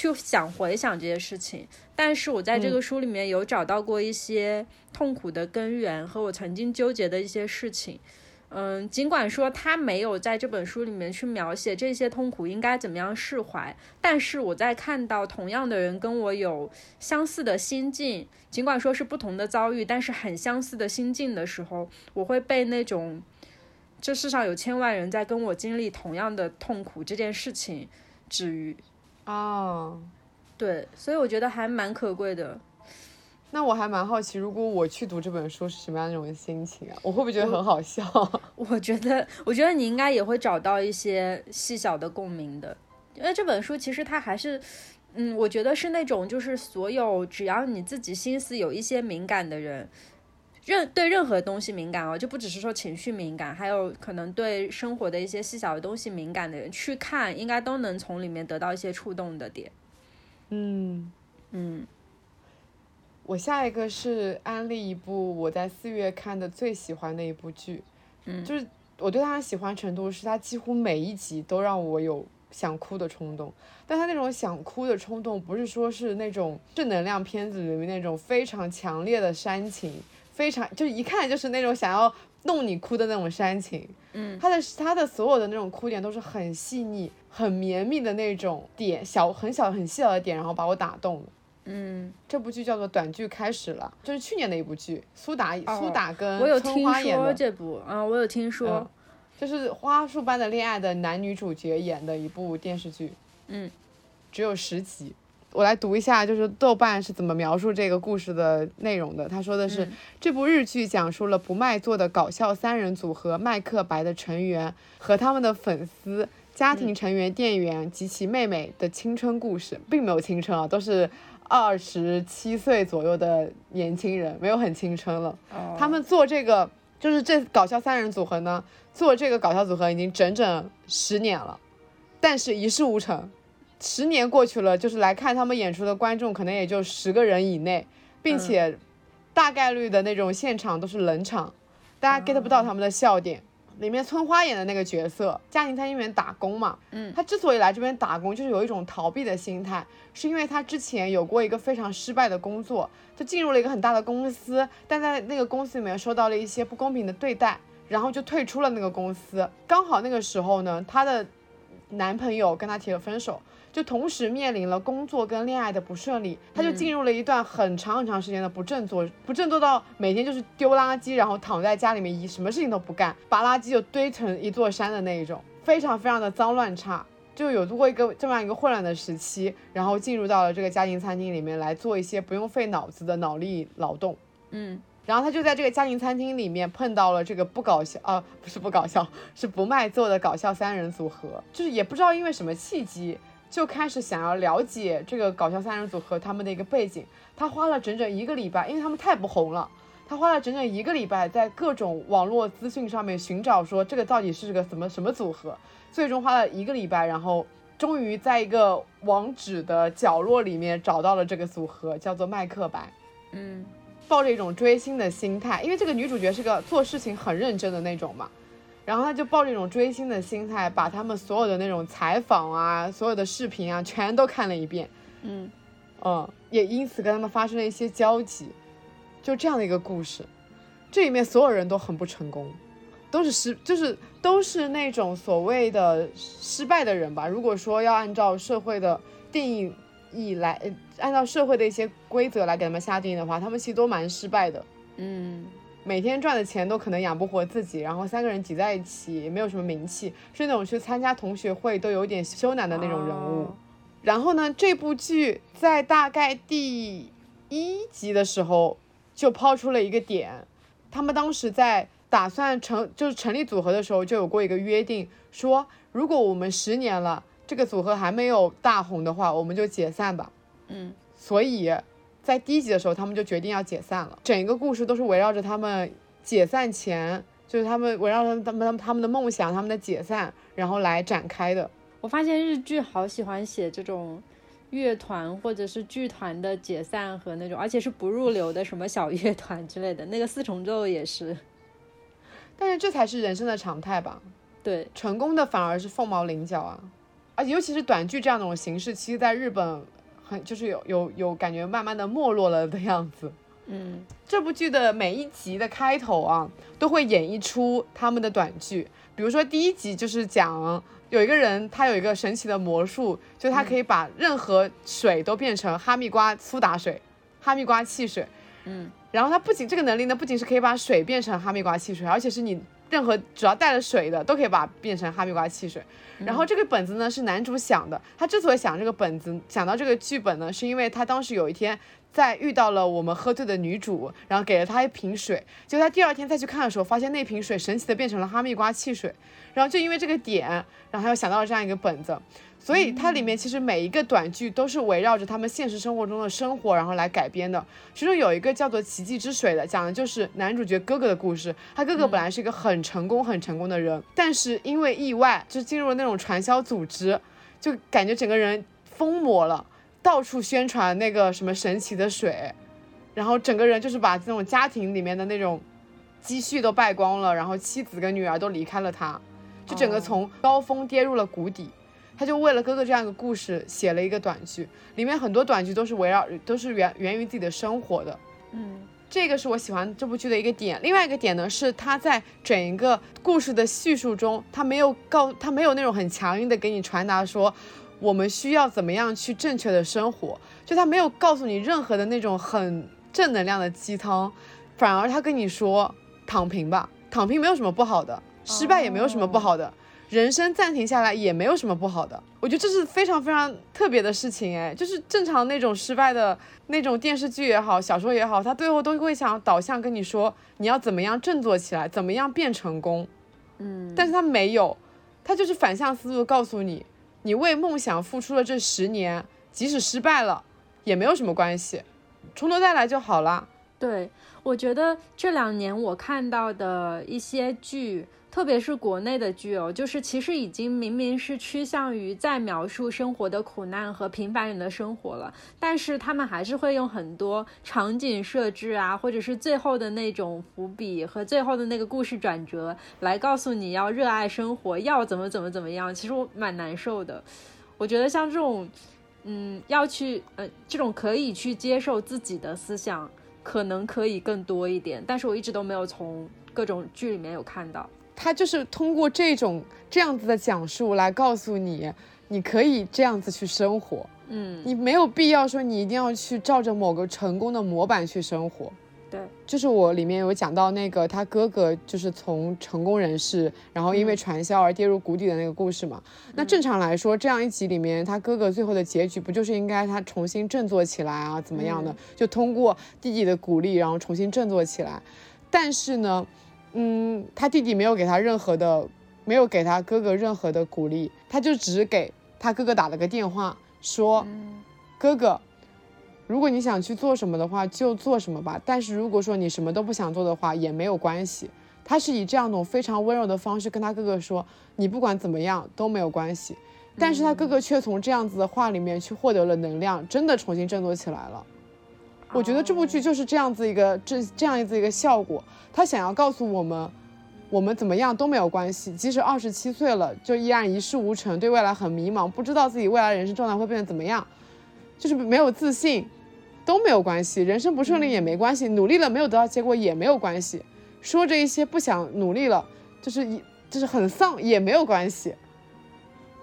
去想回想这些事情，但是我在这个书里面有找到过一些痛苦的根源和我曾经纠结的一些事情。嗯，尽管说他没有在这本书里面去描写这些痛苦应该怎么样释怀，但是我在看到同样的人跟我有相似的心境，尽管说是不同的遭遇，但是很相似的心境的时候，我会被那种这世上有千万人在跟我经历同样的痛苦这件事情治愈。哦，对，所以我觉得还蛮可贵的。那我还蛮好奇，如果我去读这本书是什么样的那种心情啊？我会不会觉得很好笑？我觉得，我觉得你应该也会找到一些细小的共鸣的，因为这本书其实它还是，嗯，我觉得是那种就是所有只要你自己心思有一些敏感的人，任对任何东西敏感哦，就不只是说情绪敏感，还有可能对生活的一些细小的东西敏感的人去看，应该都能从里面得到一些触动的点。嗯嗯。我下一个是安利一部我在四月看的最喜欢的一部剧，嗯，就是我对它的喜欢程度是它几乎每一集都让我有想哭的冲动，但他那种想哭的冲动不是说是那种正能量片子里面那种非常强烈的煽情，非常就一看就是那种想要弄你哭的那种煽情，嗯，他的他的所有的那种哭点都是很细腻、很绵密的那种点，小很小很细小的点，然后把我打动了。嗯，这部剧叫做《短剧开始了》，就是去年的一部剧，苏打苏打跟我有听说这部啊，我有听说，就是花束般的恋爱的男女主角演的一部电视剧，嗯，只有十集。我来读一下，就是豆瓣是怎么描述这个故事的内容的。他说的是，这部日剧讲述了不卖座的搞笑三人组合麦克白的成员和他们的粉丝、家庭成员、店员及其妹妹的青春故事，并没有青春啊，都是。二十七岁左右的年轻人，没有很青春了。他们做这个，就是这搞笑三人组合呢，做这个搞笑组合已经整整十年了，但是一事无成。十年过去了，就是来看他们演出的观众可能也就十个人以内，并且大概率的那种现场都是冷场，大家 get 不到他们的笑点。里面村花演的那个角色，家庭在那边打工嘛，嗯，他之所以来这边打工，就是有一种逃避的心态，是因为他之前有过一个非常失败的工作，就进入了一个很大的公司，但在那个公司里面受到了一些不公平的对待，然后就退出了那个公司。刚好那个时候呢，她的男朋友跟她提了分手。就同时面临了工作跟恋爱的不顺利，他就进入了一段很长很长时间的不振作，不振作到每天就是丢垃圾，然后躺在家里面一什么事情都不干，把垃圾就堆成一座山的那一种，非常非常的脏乱差，就有度过一个这么样一个混乱的时期，然后进入到了这个家庭餐厅里面来做一些不用费脑子的脑力劳动，嗯，然后他就在这个家庭餐厅里面碰到了这个不搞笑啊，不是不搞笑，是不卖座的搞笑三人组合，就是也不知道因为什么契机。就开始想要了解这个搞笑三人组合他们的一个背景，他花了整整一个礼拜，因为他们太不红了，他花了整整一个礼拜在各种网络资讯上面寻找，说这个到底是个什么什么组合，最终花了一个礼拜，然后终于在一个网址的角落里面找到了这个组合，叫做麦克白，嗯，抱着一种追星的心态，因为这个女主角是个做事情很认真的那种嘛。然后他就抱着一种追星的心态，把他们所有的那种采访啊、所有的视频啊，全都看了一遍。嗯嗯，也因此跟他们发生了一些交集。就这样的一个故事，这里面所有人都很不成功，都是失，就是都是那种所谓的失败的人吧。如果说要按照社会的定义来，按照社会的一些规则来给他们下定义的话，他们其实都蛮失败的。嗯。每天赚的钱都可能养不活自己，然后三个人挤在一起也没有什么名气，是那种去参加同学会都有点羞赧的那种人物。然后呢，这部剧在大概第一集的时候就抛出了一个点，他们当时在打算成就是成立组合的时候就有过一个约定，说如果我们十年了这个组合还没有大红的话，我们就解散吧。嗯，所以。在第一集的时候，他们就决定要解散了。整一个故事都是围绕着他们解散前，就是他们围绕着他们他们的梦想、他们的解散，然后来展开的。我发现日剧好喜欢写这种乐团或者是剧团的解散和那种，而且是不入流的什么小乐团之类的。那个四重奏也是，但是这才是人生的常态吧？对，成功的反而是凤毛麟角啊！而且尤其是短剧这样的种形式，其实在日本。很就是有有有感觉慢慢的没落了的样子，嗯，这部剧的每一集的开头啊，都会演绎出他们的短剧。比如说第一集就是讲有一个人，他有一个神奇的魔术，就他可以把任何水都变成哈密瓜苏打水、哈密瓜汽水，嗯，然后他不仅这个能力呢，不仅是可以把水变成哈密瓜汽水，而且是你任何只要带了水的都可以把它变成哈密瓜汽水。然后这个本子呢是男主想的，他之所以想这个本子，想到这个剧本呢，是因为他当时有一天在遇到了我们喝醉的女主，然后给了她一瓶水，结果他第二天再去看的时候，发现那瓶水神奇的变成了哈密瓜汽水，然后就因为这个点，然后他又想到了这样一个本子。所以它里面其实每一个短剧都是围绕着他们现实生活中的生活，然后来改编的。其中有一个叫做《奇迹之水》的，讲的就是男主角哥哥的故事。他哥哥本来是一个很成功、很成功的人，但是因为意外就进入了那种传销组织，就感觉整个人疯魔了，到处宣传那个什么神奇的水，然后整个人就是把这种家庭里面的那种积蓄都败光了，然后妻子跟女儿都离开了他，就整个从高峰跌入了谷底。他就为了哥哥这样一个故事写了一个短剧，里面很多短剧都是围绕，都是源源于自己的生活的。嗯，这个是我喜欢这部剧的一个点。另外一个点呢，是他在整一个故事的叙述中，他没有告，他没有那种很强硬的给你传达说，我们需要怎么样去正确的生活，就他没有告诉你任何的那种很正能量的鸡汤，反而他跟你说躺平吧，躺平没有什么不好的，失败也没有什么不好的。人生暂停下来也没有什么不好的，我觉得这是非常非常特别的事情哎，就是正常那种失败的那种电视剧也好，小说也好，他最后都会想导向跟你说你要怎么样振作起来，怎么样变成功，嗯，但是他没有，他就是反向思路告诉你，你为梦想付出了这十年，即使失败了也没有什么关系，从头再来就好了。对，我觉得这两年我看到的一些剧。特别是国内的剧哦，就是其实已经明明是趋向于在描述生活的苦难和平凡人的生活了，但是他们还是会用很多场景设置啊，或者是最后的那种伏笔和最后的那个故事转折来告诉你要热爱生活，要怎么怎么怎么样。其实我蛮难受的。我觉得像这种，嗯，要去呃这种可以去接受自己的思想，可能可以更多一点，但是我一直都没有从各种剧里面有看到。他就是通过这种这样子的讲述来告诉你，你可以这样子去生活，嗯，你没有必要说你一定要去照着某个成功的模板去生活。对，就是我里面有讲到那个他哥哥就是从成功人士，然后因为传销而跌入谷底的那个故事嘛。那正常来说，这样一集里面他哥哥最后的结局不就是应该他重新振作起来啊？怎么样的？就通过弟弟的鼓励，然后重新振作起来。但是呢？嗯，他弟弟没有给他任何的，没有给他哥哥任何的鼓励，他就只给他哥哥打了个电话，说：“哥哥，如果你想去做什么的话，就做什么吧。但是如果说你什么都不想做的话，也没有关系。”他是以这样一种非常温柔的方式跟他哥哥说：“你不管怎么样都没有关系。”但是他哥哥却从这样子的话里面去获得了能量，真的重新振作起来了。我觉得这部剧就是这样子一个这这样子一个效果。他想要告诉我们，我们怎么样都没有关系，即使二十七岁了，就依然一事无成，对未来很迷茫，不知道自己未来人生状态会变得怎么样，就是没有自信，都没有关系，人生不顺利也没关系，努力了没有得到结果也没有关系，说着一些不想努力了，就是一就是很丧也没有关系，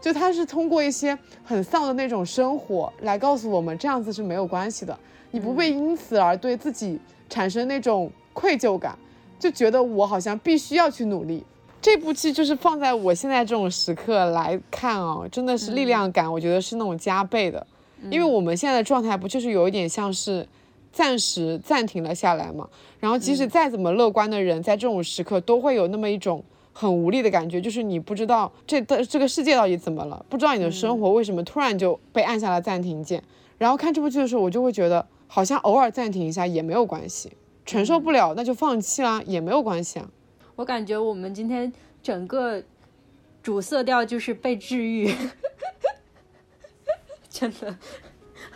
就他是通过一些很丧的那种生活来告诉我们，这样子是没有关系的，你不会因此而对自己产生那种愧疚感。就觉得我好像必须要去努力，这部剧就是放在我现在这种时刻来看啊，真的是力量感，我觉得是那种加倍的，因为我们现在的状态不就是有一点像是暂时暂停了下来嘛，然后即使再怎么乐观的人，在这种时刻都会有那么一种很无力的感觉，就是你不知道这的这个世界到底怎么了，不知道你的生活为什么突然就被按下了暂停键，然后看这部剧的时候，我就会觉得好像偶尔暂停一下也没有关系。承受不了，那就放弃啦，也没有关系啊。我感觉我们今天整个主色调就是被治愈，真的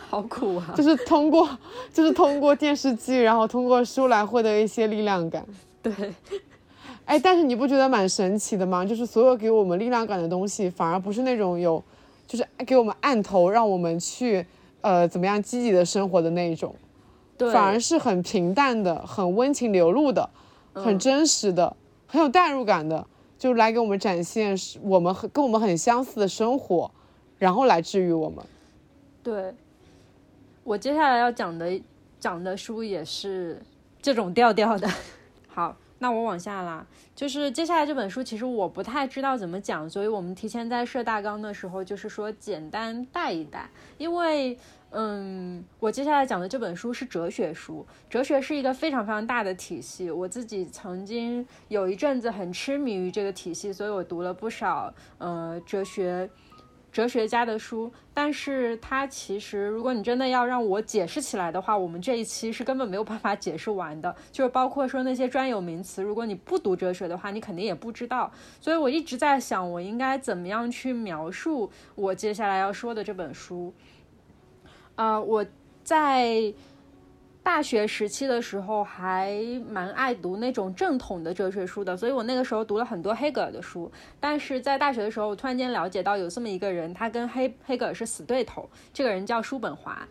好苦啊！就是通过，就是通过电视剧，然后通过书来获得一些力量感。对，哎，但是你不觉得蛮神奇的吗？就是所有给我们力量感的东西，反而不是那种有，就是给我们按头，让我们去呃怎么样积极的生活的那一种。反而是很平淡的、很温情流露的、很真实的、很有代入感的，就来给我们展现我们很跟我们很相似的生活，然后来治愈我们。对，我接下来要讲的讲的书也是这种调调的。好，那我往下啦，就是接下来这本书，其实我不太知道怎么讲，所以我们提前在设大纲的时候，就是说简单带一带，因为。嗯，我接下来讲的这本书是哲学书。哲学是一个非常非常大的体系，我自己曾经有一阵子很痴迷于这个体系，所以我读了不少呃哲学哲学家的书。但是它其实，如果你真的要让我解释起来的话，我们这一期是根本没有办法解释完的。就是包括说那些专有名词，如果你不读哲学的话，你肯定也不知道。所以我一直在想，我应该怎么样去描述我接下来要说的这本书。啊，我在大学时期的时候还蛮爱读那种正统的哲学书的，所以我那个时候读了很多黑格尔的书。但是在大学的时候，我突然间了解到有这么一个人，他跟黑黑格尔是死对头，这个人叫叔本华。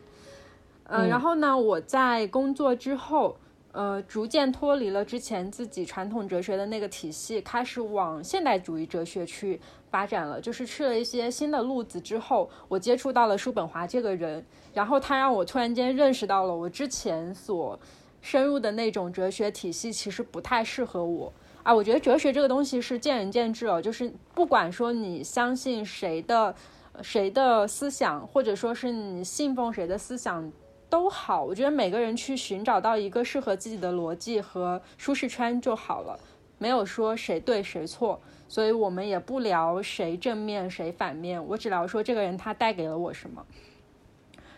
嗯，然后呢，我在工作之后。呃，逐渐脱离了之前自己传统哲学的那个体系，开始往现代主义哲学去发展了。就是去了一些新的路子之后，我接触到了叔本华这个人，然后他让我突然间认识到了我之前所深入的那种哲学体系其实不太适合我啊。我觉得哲学这个东西是见仁见智哦，就是不管说你相信谁的谁的思想，或者说是你信奉谁的思想。都好，我觉得每个人去寻找到一个适合自己的逻辑和舒适圈就好了，没有说谁对谁错，所以我们也不聊谁正面谁反面，我只聊说这个人他带给了我什么。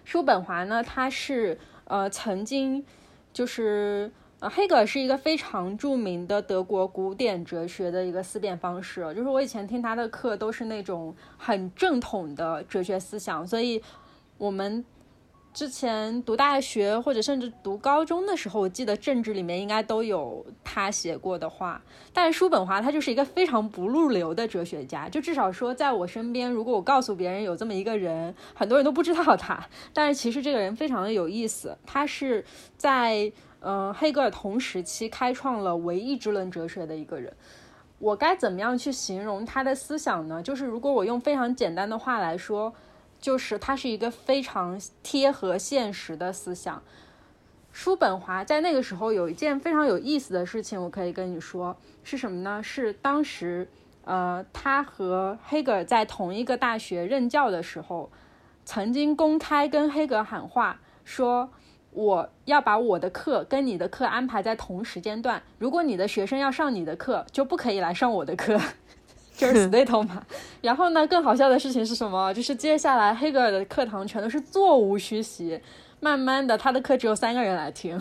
叔本华呢，他是呃曾经就是呃黑格尔是一个非常著名的德国古典哲学的一个思辨方式，就是我以前听他的课都是那种很正统的哲学思想，所以我们。之前读大学或者甚至读高中的时候，我记得政治里面应该都有他写过的话。但是叔本华他就是一个非常不入流的哲学家，就至少说在我身边，如果我告诉别人有这么一个人，很多人都不知道他。但是其实这个人非常的有意思，他是在嗯黑格尔同时期开创了唯意志论哲学的一个人。我该怎么样去形容他的思想呢？就是如果我用非常简单的话来说。就是它是一个非常贴合现实的思想。叔本华在那个时候有一件非常有意思的事情，我可以跟你说是什么呢？是当时，呃，他和黑格尔在同一个大学任教的时候，曾经公开跟黑格尔喊话，说我要把我的课跟你的课安排在同时间段，如果你的学生要上你的课，就不可以来上我的课。就是死对头嘛，然后呢，更好笑的事情是什么？就是接下来黑格尔的课堂全都是座无虚席，慢慢的他的课只有三个人来听，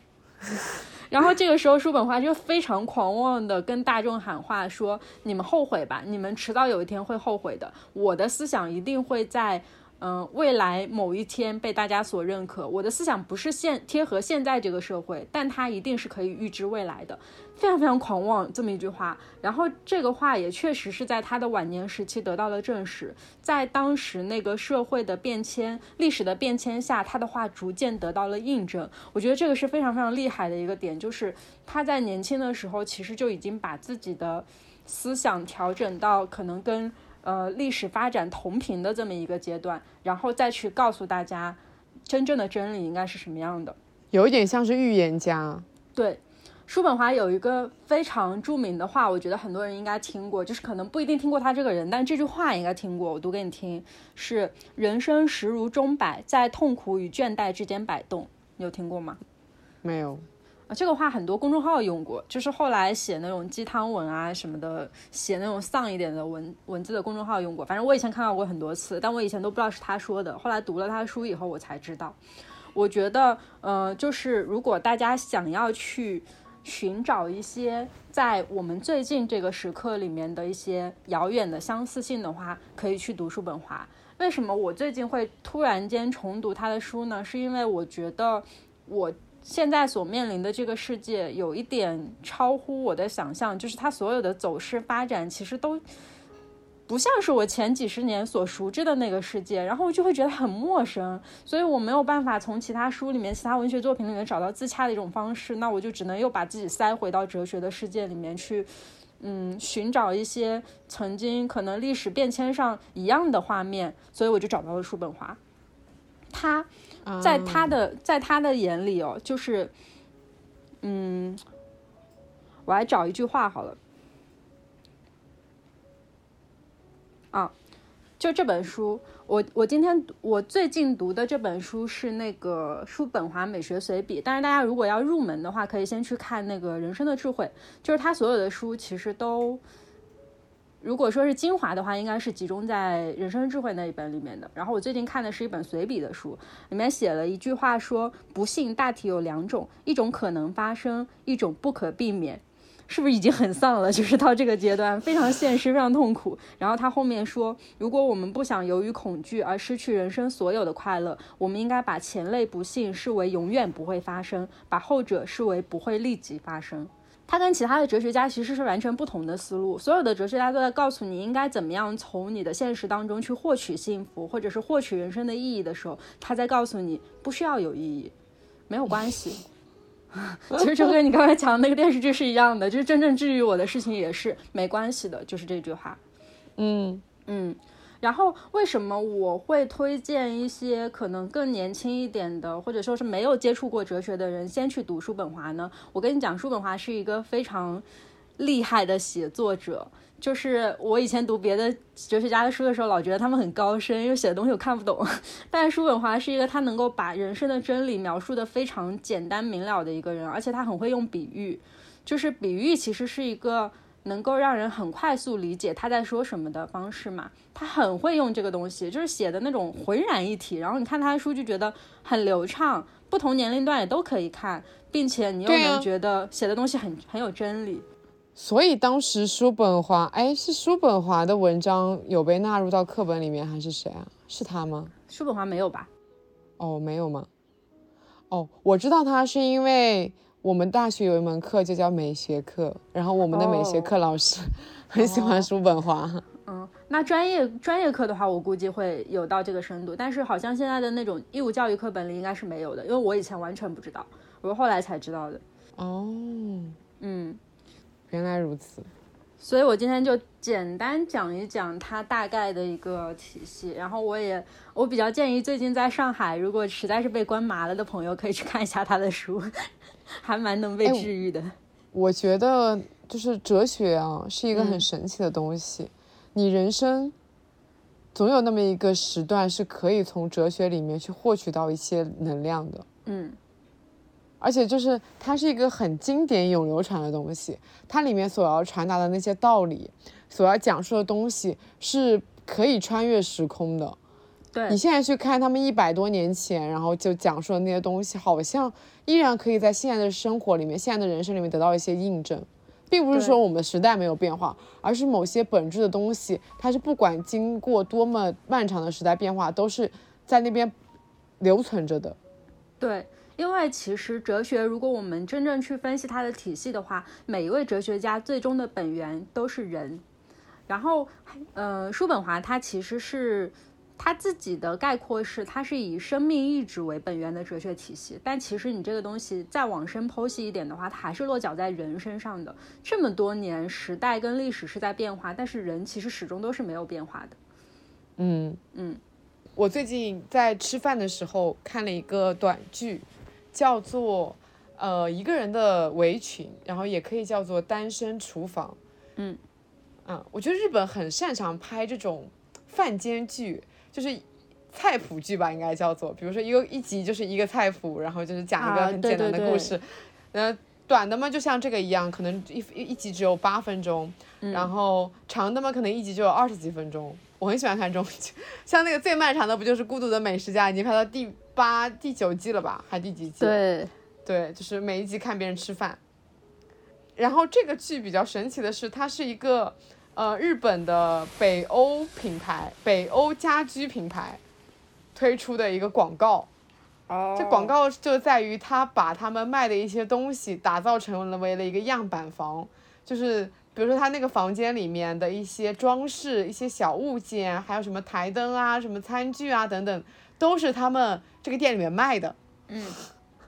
然后这个时候叔本华就非常狂妄的跟大众喊话说：“你们后悔吧，你们迟早有一天会后悔的，我的思想一定会在。”嗯，未来某一天被大家所认可，我的思想不是现贴合现在这个社会，但它一定是可以预知未来的，非常非常狂妄这么一句话。然后这个话也确实是在他的晚年时期得到了证实，在当时那个社会的变迁、历史的变迁下，他的话逐渐得到了印证。我觉得这个是非常非常厉害的一个点，就是他在年轻的时候其实就已经把自己的思想调整到可能跟。呃，历史发展同频的这么一个阶段，然后再去告诉大家，真正的真理应该是什么样的，有一点像是预言家。对，叔本华有一个非常著名的话，我觉得很多人应该听过，就是可能不一定听过他这个人，但这句话应该听过。我读给你听，是“人生实如钟摆，在痛苦与倦怠之间摆动”，你有听过吗？没有。啊，这个话很多公众号用过，就是后来写那种鸡汤文啊什么的，写那种丧一点的文文字的公众号用过。反正我以前看到过很多次，但我以前都不知道是他说的。后来读了他的书以后，我才知道。我觉得，呃，就是如果大家想要去寻找一些在我们最近这个时刻里面的一些遥远的相似性的话，可以去读叔本华。为什么我最近会突然间重读他的书呢？是因为我觉得我。现在所面临的这个世界有一点超乎我的想象，就是它所有的走势发展其实都不像是我前几十年所熟知的那个世界，然后我就会觉得很陌生，所以我没有办法从其他书里面、其他文学作品里面找到自洽的一种方式，那我就只能又把自己塞回到哲学的世界里面去，嗯，寻找一些曾经可能历史变迁上一样的画面，所以我就找到了叔本华，他。在他的在他的眼里哦，就是，嗯，我来找一句话好了。啊，就这本书，我我今天我最近读的这本书是那个叔本华美学随笔，但是大家如果要入门的话，可以先去看那个人生的智慧，就是他所有的书其实都。如果说是精华的话，应该是集中在人生智慧那一本里面的。然后我最近看的是一本随笔的书，里面写了一句话说：“不幸大体有两种，一种可能发生，一种不可避免。”是不是已经很丧了？就是到这个阶段，非常现实，非常痛苦。然后他后面说：“如果我们不想由于恐惧而失去人生所有的快乐，我们应该把前类不幸视为永远不会发生，把后者视为不会立即发生。”他跟其他的哲学家其实是完全不同的思路。所有的哲学家都在告诉你应该怎么样从你的现实当中去获取幸福，或者是获取人生的意义的时候，他在告诉你不需要有意义，没有关系。其实就跟你刚才讲的那个电视剧是一样的，就是真正治愈我的事情也是没关系的，就是这句话。嗯嗯。然后为什么我会推荐一些可能更年轻一点的，或者说是没有接触过哲学的人先去读叔本华呢？我跟你讲，叔本华是一个非常厉害的写作者。就是我以前读别的哲学家的书的时候，老觉得他们很高深，因为写的东西我看不懂。但是叔本华是一个他能够把人生的真理描述的非常简单明了的一个人，而且他很会用比喻，就是比喻其实是一个。能够让人很快速理解他在说什么的方式嘛？他很会用这个东西，就是写的那种浑然一体。然后你看他的书就觉得很流畅，不同年龄段也都可以看，并且你又能觉得写的东西很很有真理。所以当时叔本华，哎，是叔本华的文章有被纳入到课本里面，还是谁啊？是他吗？叔本华没有吧？哦，没有吗？哦，我知道他是因为。我们大学有一门课就叫美学课，然后我们的美学课老师很喜欢叔本华。嗯，那专业专业课的话，我估计会有到这个深度，但是好像现在的那种义务教育课本里应该是没有的，因为我以前完全不知道，我是后来才知道的。哦，嗯，原来如此。所以我今天就简单讲一讲它大概的一个体系，然后我也我比较建议最近在上海，如果实在是被关麻了的朋友，可以去看一下他的书。还蛮能被治愈的。我觉得就是哲学啊，是一个很神奇的东西。你人生总有那么一个时段是可以从哲学里面去获取到一些能量的。嗯。而且就是它是一个很经典、永流传的东西。它里面所要传达的那些道理，所要讲述的东西，是可以穿越时空的。对。你现在去看他们一百多年前，然后就讲述的那些东西，好像。依然可以在现在的生活里面、现在的人生里面得到一些印证，并不是说我们时代没有变化，而是某些本质的东西，它是不管经过多么漫长的时代变化，都是在那边留存着的。对，因为其实哲学，如果我们真正去分析它的体系的话，每一位哲学家最终的本源都是人。然后，呃，叔本华他其实是。他自己的概括是，他是以生命意志为本源的哲学体系。但其实你这个东西再往深剖析一点的话，它还是落脚在人身上的。这么多年，时代跟历史是在变化，但是人其实始终都是没有变化的。嗯嗯，我最近在吃饭的时候看了一个短剧，叫做《呃一个人的围裙》，然后也可以叫做《单身厨房》。嗯啊，我觉得日本很擅长拍这种饭间剧。就是菜谱剧吧，应该叫做，比如说一个一集就是一个菜谱，然后就是讲一个很简单的故事，呃，短的嘛就像这个一样，可能一一集只有八分钟，然后长的嘛可能一集就有二十几分钟。我很喜欢看这种，像那个最漫长的不就是《孤独的美食家》，已经拍到第八、第九季了吧，还第几季？对，对，就是每一集看别人吃饭。然后这个剧比较神奇的是，它是一个。呃，日本的北欧品牌，北欧家居品牌推出的一个广告，这广告就在于他把他们卖的一些东西打造成了为了一个样板房，就是比如说他那个房间里面的一些装饰、一些小物件，还有什么台灯啊、什么餐具啊等等，都是他们这个店里面卖的。嗯，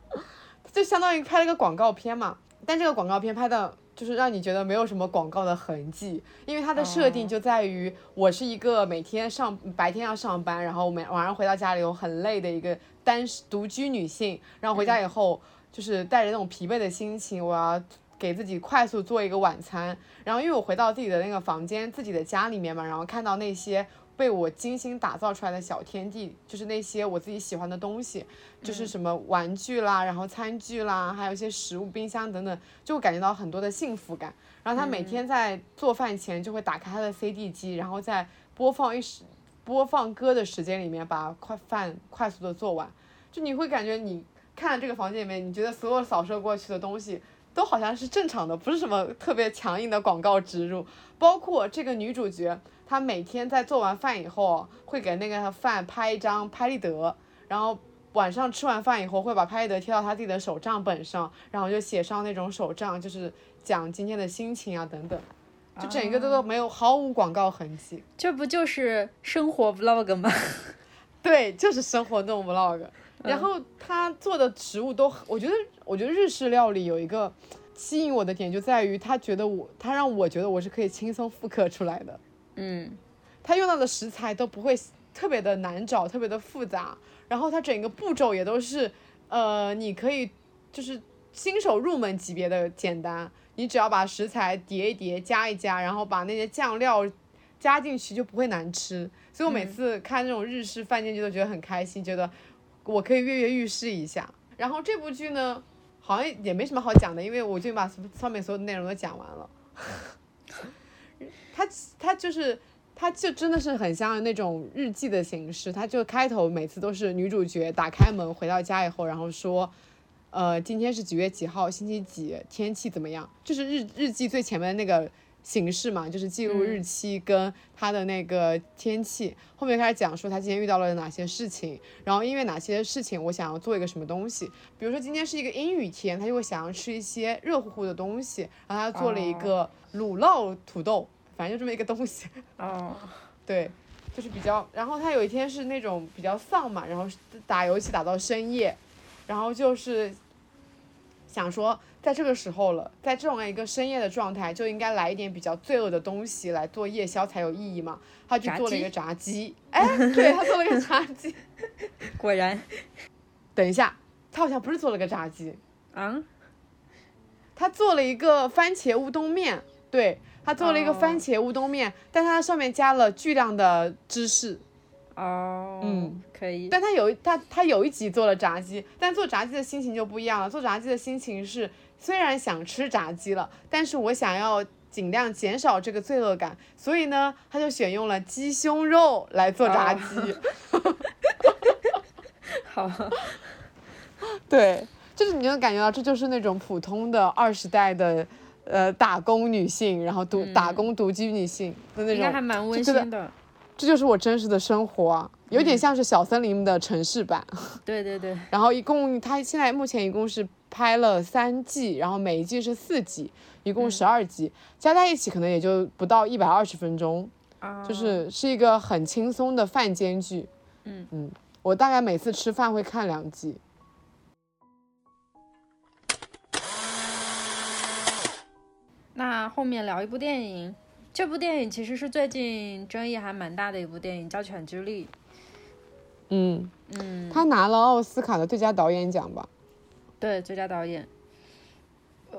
就相当于拍了个广告片嘛，但这个广告片拍的。就是让你觉得没有什么广告的痕迹，因为它的设定就在于我是一个每天上白天要上班，然后每晚上回到家里我很累的一个单独居女性，然后回家以后就是带着那种疲惫的心情，我要给自己快速做一个晚餐。然后因为我回到自己的那个房间、自己的家里面嘛，然后看到那些被我精心打造出来的小天地，就是那些我自己喜欢的东西，就是什么玩具啦，然后餐具啦，还有一些食物、冰箱等等，就会感觉到很多的幸福感。然后他每天在做饭前就会打开他的 CD 机，然后在播放一时播放歌的时间里面把快饭快速的做完。就你会感觉你看这个房间里面，你觉得所有扫射过去的东西都好像是正常的，不是什么特别强硬的广告植入。包括这个女主角，她每天在做完饭以后会给那个饭拍一张拍立得，然后晚上吃完饭以后会把拍立得贴到他自己的手账本上，然后就写上那种手账，就是讲今天的心情啊等等，就整一个都都没有毫无广告痕迹。这不就是生活 vlog 吗？对，就是生活那种 vlog。然后他做的食物都，我觉得，我觉得日式料理有一个吸引我的点，就在于他觉得我，他让我觉得我是可以轻松复刻出来的。嗯，他用到的食材都不会特别的难找，特别的复杂，然后他整个步骤也都是，呃，你可以就是新手入门级别的简单，你只要把食材叠一叠，加一加，然后把那些酱料加进去就不会难吃。所以我每次看那种日式饭店剧都觉得很开心，觉得。我可以跃跃欲试一下，然后这部剧呢，好像也没什么好讲的，因为我就把上面所有的内容都讲完了。它它就是它就真的是很像那种日记的形式，它就开头每次都是女主角打开门回到家以后，然后说，呃，今天是几月几号，星期几，天气怎么样，就是日日记最前面的那个。形式嘛，就是记录日期跟他的那个天气，后面开始讲说他今天遇到了哪些事情，然后因为哪些事情我想要做一个什么东西，比如说今天是一个阴雨天，他就会想要吃一些热乎乎的东西，然后他做了一个卤酪土豆，反正就这么一个东西。哦，对，就是比较，然后他有一天是那种比较丧嘛，然后打游戏打到深夜，然后就是想说。在这个时候了，在这种一个深夜的状态，就应该来一点比较罪恶的东西来做夜宵才有意义嘛。他就做了一个炸鸡，哎，对他做了一个炸鸡，果然。等一下，他好像不是做了个炸鸡啊，他做了一个番茄乌冬面，对他做了一个番茄乌冬面，但它上面加了巨量的芝士。哦，嗯，可以。但他有他他有一集做了炸鸡，但做炸鸡的心情就不一样了。做炸鸡的心情是。虽然想吃炸鸡了，但是我想要尽量减少这个罪恶感，所以呢，他就选用了鸡胸肉来做炸鸡。好，对，就是你能感觉到，这就是那种普通的二十代的呃打工女性，然后独打工独居女性的那种，应该还蛮温馨的。这就是我真实的生活啊，有点像是小森林的城市版。对对对。然后一共，他现在目前一共是。拍了三季，然后每一季是四集，一共十二集，加在一起可能也就不到一百二十分钟，就是是一个很轻松的饭间剧。嗯嗯，我大概每次吃饭会看两集。那后面聊一部电影，这部电影其实是最近争议还蛮大的一部电影，叫《犬之力》。嗯嗯，他拿了奥斯卡的最佳导演奖吧？对，最佳导演。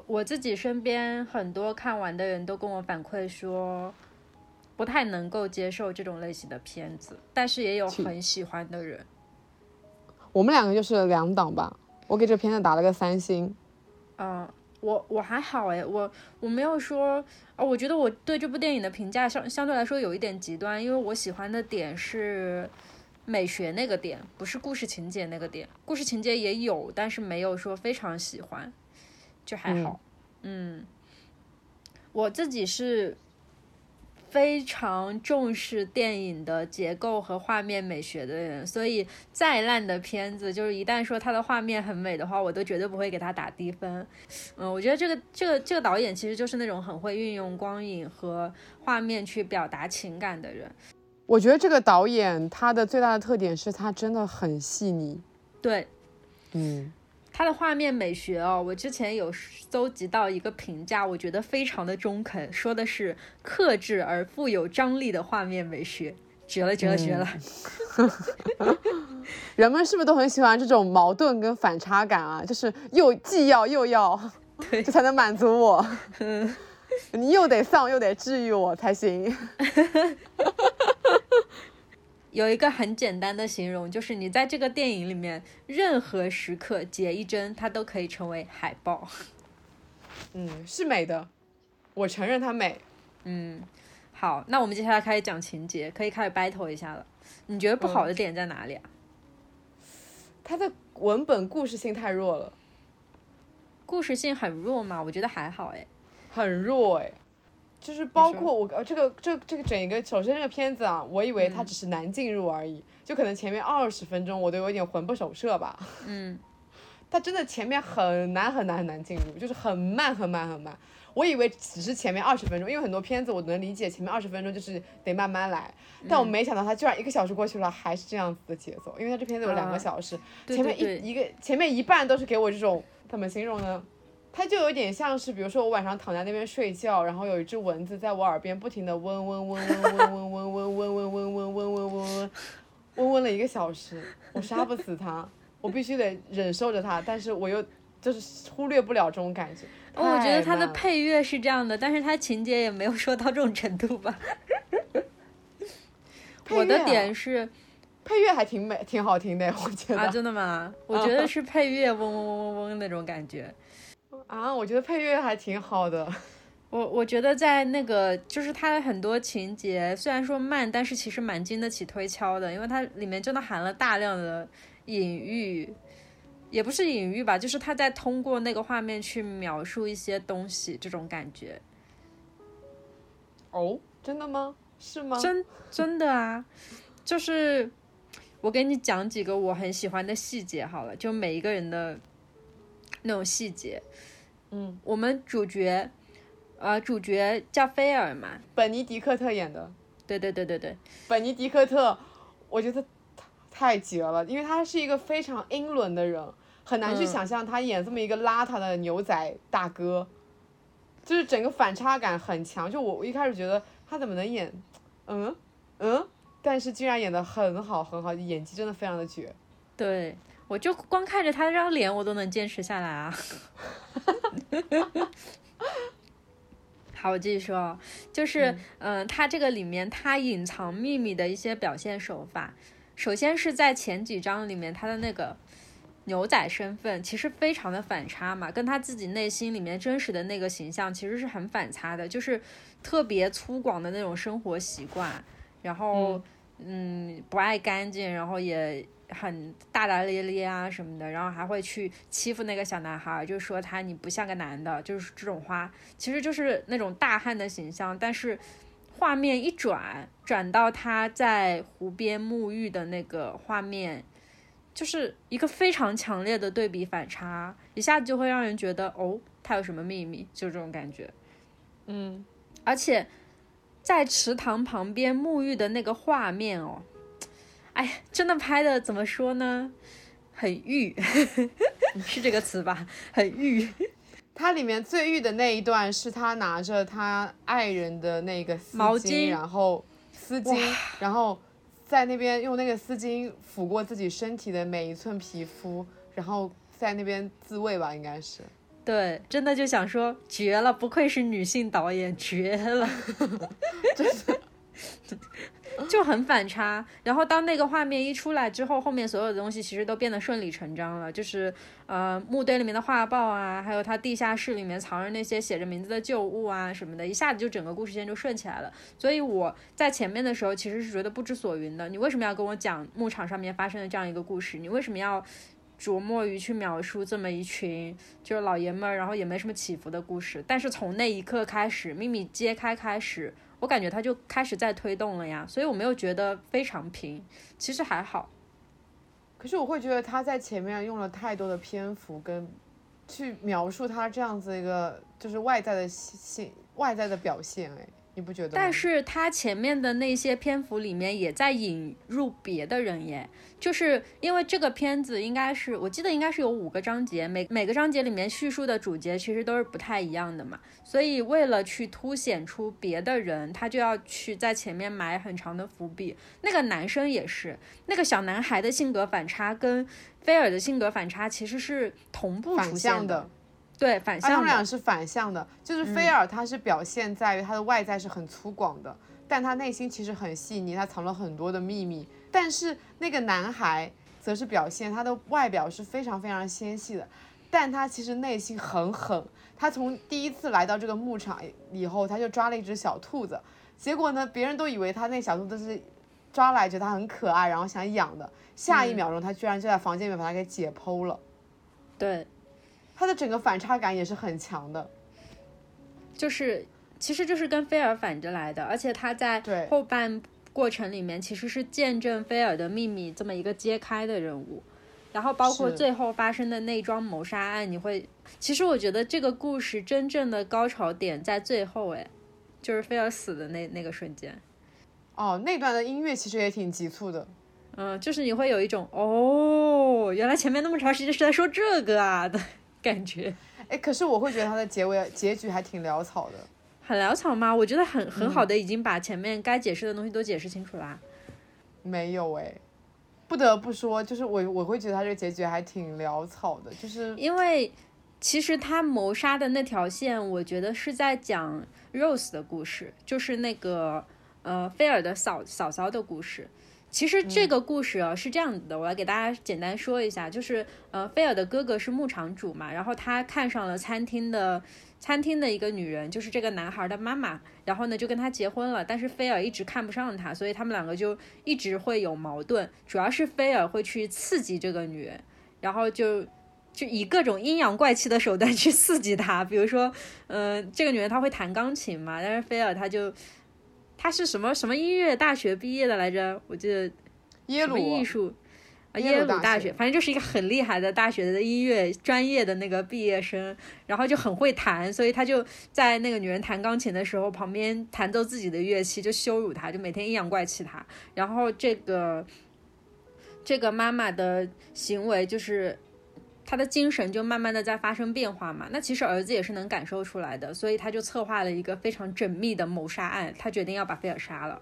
我自己身边很多看完的人都跟我反馈说，不太能够接受这种类型的片子，但是也有很喜欢的人。我们两个就是两档吧，我给这片子打了个三星。嗯，我我还好哎，我我没有说啊，我觉得我对这部电影的评价相相对来说有一点极端，因为我喜欢的点是。美学那个点不是故事情节那个点，故事情节也有，但是没有说非常喜欢，就还好。嗯，我自己是非常重视电影的结构和画面美学的人，所以再烂的片子，就是一旦说它的画面很美的话，我都绝对不会给他打低分。嗯，我觉得这个这个这个导演其实就是那种很会运用光影和画面去表达情感的人。我觉得这个导演他的最大的特点是他真的很细腻，对，嗯，他的画面美学哦，我之前有搜集到一个评价，我觉得非常的中肯，说的是克制而富有张力的画面美学，绝了绝了绝了！人们是不是都很喜欢这种矛盾跟反差感啊？就是又既要又要。对，这才能满足我。嗯你又得丧又得治愈我才行。有一个很简单的形容，就是你在这个电影里面任何时刻解一帧，它都可以成为海报。嗯，是美的，我承认它美。嗯，好，那我们接下来开始讲情节，可以开始 battle 一下了。你觉得不好的点在哪里啊？它的文本故事性太弱了，故事性很弱吗？我觉得还好哎。很弱哎，就是包括我呃这个这这个整一个，首先这个片子啊，我以为它只是难进入而已，就可能前面二十分钟我都有点魂不守舍吧。嗯，它真的前面很难很难很难进入，就是很慢很慢很慢。我以为只是前面二十分钟，因为很多片子我能理解前面二十分钟就是得慢慢来，但我没想到它居然一个小时过去了还是这样子的节奏，因为它这片子有两个小时，前面一一个前面一半都是给我这种怎么形容呢？它就有点像是，比如说我晚上躺在那边睡觉，然后有一只蚊子在我耳边不停的嗡嗡嗡嗡嗡嗡嗡嗡嗡嗡嗡嗡嗡嗡嗡嗡了一个小时，我杀不死它，我必须得忍受着它，但是我又就是忽略不了这种感觉。我觉得它的配乐是这样的，但是它情节也没有说到这种程度吧。我的点是，配乐还挺美，挺好听的，我觉得。啊，真的吗？我觉得 是配乐嗡嗡嗡嗡嗡那种感觉。啊，我觉得配乐还挺好的。我我觉得在那个就是它的很多情节，虽然说慢，但是其实蛮经得起推敲的，因为它里面真的含了大量的隐喻，也不是隐喻吧，就是他在通过那个画面去描述一些东西，这种感觉。哦，真的吗？是吗？真真的啊，就是我给你讲几个我很喜欢的细节好了，就每一个人的那种细节。嗯，我们主角，呃，主角叫菲尔嘛，本尼迪克特演的。对对对对对，本尼迪克特，我觉得太绝了，因为他是一个非常英伦的人，很难去想象他演这么一个邋遢的牛仔大哥，就是整个反差感很强。就我我一开始觉得他怎么能演，嗯嗯，但是居然演的很好很好，演技真的非常的绝。对。我就光看着他这张脸，我都能坚持下来啊！好，我继续说，就是，嗯，他这个里面他隐藏秘密的一些表现手法，首先是在前几章里面，他的那个牛仔身份其实非常的反差嘛，跟他自己内心里面真实的那个形象其实是很反差的，就是特别粗犷的那种生活习惯，然后，嗯，不爱干净，然后也。很大大咧咧啊什么的，然后还会去欺负那个小男孩，就说他你不像个男的，就是这种话，其实就是那种大汉的形象。但是画面一转，转到他在湖边沐浴的那个画面，就是一个非常强烈的对比反差，一下子就会让人觉得哦，他有什么秘密，就这种感觉。嗯，而且在池塘旁边沐浴的那个画面哦。哎呀，真的拍的怎么说呢？很欲，是这个词吧？很欲。它里面最欲的那一段是他拿着他爱人的那个毛巾，然后丝巾，然后在那边用那个丝巾抚过自己身体的每一寸皮肤，然后在那边自慰吧，应该是。对，真的就想说绝了，不愧是女性导演，绝了，真的。就很反差，然后当那个画面一出来之后，后面所有的东西其实都变得顺理成章了。就是呃，墓堆里面的画报啊，还有他地下室里面藏着那些写着名字的旧物啊什么的，一下子就整个故事线就顺起来了。所以我在前面的时候其实是觉得不知所云的。你为什么要跟我讲牧场上面发生的这样一个故事？你为什么要琢磨于去描述这么一群就是老爷们儿，然后也没什么起伏的故事？但是从那一刻开始，秘密揭开开始。我感觉他就开始在推动了呀，所以我没有觉得非常平，其实还好。可是我会觉得他在前面用了太多的篇幅跟去描述他这样子一个就是外在的性外在的表现，哎。你不觉得？但是他前面的那些篇幅里面也在引入别的人耶，就是因为这个片子应该是，我记得应该是有五个章节，每每个章节里面叙述的主角其实都是不太一样的嘛，所以为了去凸显出别的人，他就要去在前面埋很长的伏笔。那个男生也是，那个小男孩的性格反差跟菲尔的性格反差其实是同步出现的。对，反向的。们俩是反向的，就是菲尔他是表现在于他的外在是很粗犷的，但他内心其实很细腻，他藏了很多的秘密。但是那个男孩则是表现他的外表是非常非常纤细的，但他其实内心很狠。他从第一次来到这个牧场以后，他就抓了一只小兔子，结果呢，别人都以为他那小兔子是抓来觉得它很可爱，然后想养的，下一秒钟他居然就在房间里面把它给解剖了。对，他的整个反差感也是很强的。就是其实就是跟菲尔反着来的，而且他在后半过程里面其实是见证菲尔的秘密这么一个揭开的人物。然后包括最后发生的那桩谋杀案，你会，其实我觉得这个故事真正的高潮点在最后，哎，就是菲尔死的那那个瞬间。哦，那段的音乐其实也挺急促的。嗯，就是你会有一种哦，原来前面那么长时间是在说这个啊的 感觉，哎，可是我会觉得它的结尾结局还挺潦草的。很潦草吗？我觉得很很嗯好的已经把前面该解释的东西都解释清楚啦。没有哎，不得不说，就是我我会觉得他这个结局还挺潦草的，就是因为其实他谋杀的那条线，我觉得是在讲 Rose 的故事，就是那个呃菲尔的嫂嫂嫂的故事。其实这个故事啊、是这样子的，我来给大家简单说一下，就是呃菲尔的哥哥是牧场主嘛，然后他看上了餐厅的餐厅的一个女人，就是这个男孩的妈妈，然后呢就跟他结婚了，但是菲尔一直看不上他，所以他们两个就一直会有矛盾，主要是菲尔会去刺激这个女人，然后就就以各种阴阳怪气的手段去刺激她，比如说，嗯、这个女人她会弹钢琴嘛，但是菲尔他就他是什么什么音乐大学毕业的来着？我记得耶鲁艺术啊，耶鲁大学，反正就是一个很厉害的大学的音乐专业的那个毕业生，然后就很会弹，所以他就在那个女人弹钢琴的时候，旁边弹奏自己的乐器，就羞辱她，就每天阴阳怪气她。然后这个这个妈妈的行为就是。她的精神就慢慢的在发生变化嘛，那其实儿子也是能感受出来的，所以他就策划了一个非常缜密的谋杀案，他决定要把菲尔杀了。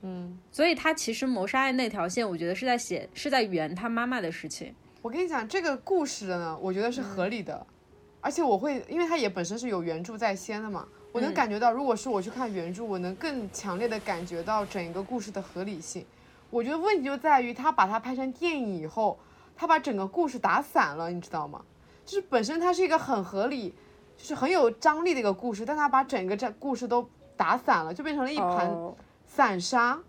嗯，所以他其实谋杀案那条线，我觉得是在写是在圆他妈妈的事情。我跟你讲这个故事呢，我觉得是合理的，而且我会，因为他也本身是有原著在先的嘛，我能嗯感觉到，如果是我去看原著，我能更强烈的感觉到整个故事的合理性。我觉得问题就在于他把它拍成电影以后，他把整个故事打散了，你知道吗？就是本身它是一个很合理，就是很有张力的一个故事，但他把整个这故事都打散了，就变成了一盘哦，散沙。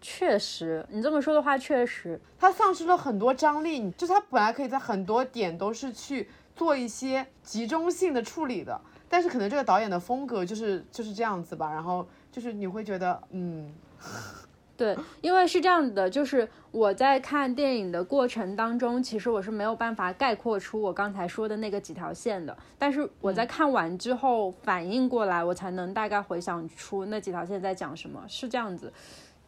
确实，你这么说的话，确实，他丧失了很多张力，就是它本来可以在很多点都是去做一些集中性的处理的，但是可能这个导演的风格就是就是这样子吧，然后就是你会觉得，嗯，对，因为是这样的，就是我在看电影的过程当中，其实我是没有办法概括出我刚才说的那个几条线的，但是我在看完之后反应过来，我才能大概回想出那几条线在讲什么，是这样子。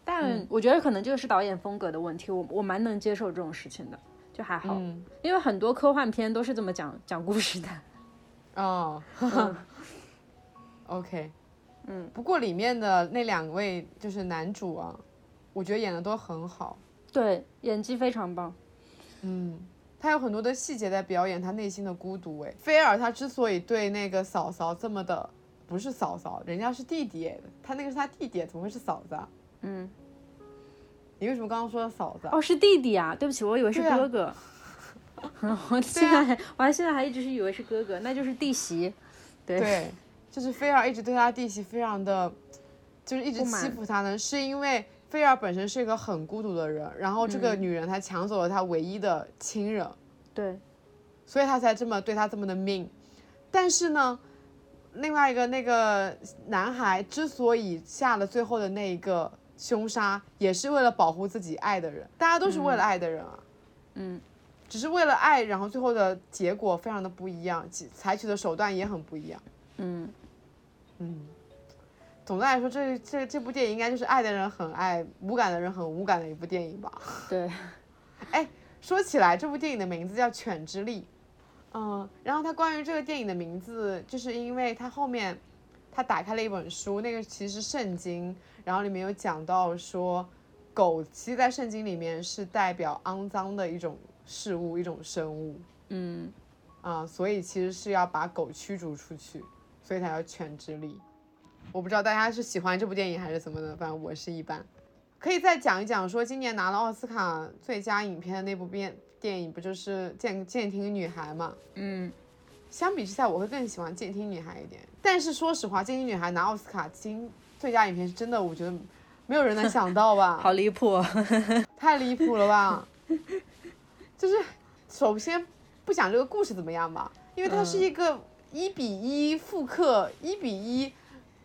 但我觉得可能这个是导演风格的问题，我我蛮能接受这种事情的，就还好，嗯。因为很多科幻片都是这么讲讲故事的。哦嗯，OK，嗯，不过里面的那两位就是男主啊，我觉得演的都很好，对，演技非常棒。嗯，他有很多的细节在表演他内心的孤独。哎，菲尔他之所以对那个嫂嫂这么的，不是嫂嫂，人家是弟弟，哎，他那个是他弟弟，怎么会是嫂子啊？嗯，你为什么刚刚说的嫂子啊？哦，是弟弟啊，对不起，我以为是哥哥。我现在、我还现在还一直是以为是哥哥，那就是弟媳。对，对，就是菲尔一直对他弟媳非常的，就是一直欺负他呢，是因为菲尔本身是一个很孤独的人，然后这个嗯女人她抢走了他唯一的亲人，对，所以他才这么对他这么的命。但是呢，另外一个那个男孩之所以下了最后的那一个凶杀，也是为了保护自己爱的人，大家都是为了爱的人啊。嗯，只是为了爱，然后最后的结果非常的不一样，采取的手段也很不一样。嗯，嗯，总的来说，这这这部电影应该就是爱的人很爱，无感的人很无感的一部电影吧。对，哎说起来，这部电影的名字叫《犬之力》，嗯，然后它关于这个电影的名字，就是因为它后面他打开了一本书，那个其实是圣经，然后里面有讲到说，狗其实在圣经里面是代表肮脏的一种事物，一种生物。嗯，啊、所以其实是要把狗驱逐出去，所以才叫犬之力。我不知道大家是喜欢这部电影还是怎么的，反正我是一般。可以再讲一讲，说今年拿了奥斯卡最佳影片的那部电电影，不就是《监监听女孩》嘛？嗯，相比之下，我会更喜欢《监听女孩》一点。但是说实话，《监听女孩》拿奥斯卡金最佳影片是真的，我觉得没有人能想到吧？好离谱。太离谱了吧！就是首先不讲这个故事怎么样吧，因为它是一个一比一复刻、一比一、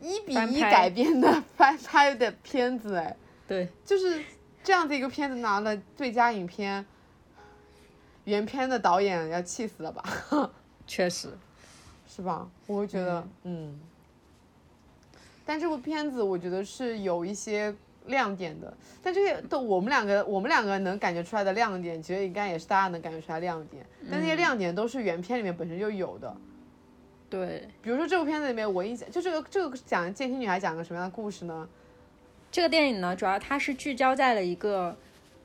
一比一改编的 翻拍的片子，哎，对，就是这样的一个片子拿了最佳影片，原片的导演要气死了吧？确实。是吧？我会觉得，嗯。但这部片子我觉得是有一些亮点的，但这些都我们两个我们两个能感觉出来的亮点，其实应该也是大家能感觉出来亮点。但那些亮点都是原片里面本身就有的。对，比如说这部片子里面，我印象就这个这个讲《监听女孩》讲个什么样的故事呢？这个电影呢，主要它是聚焦在了一个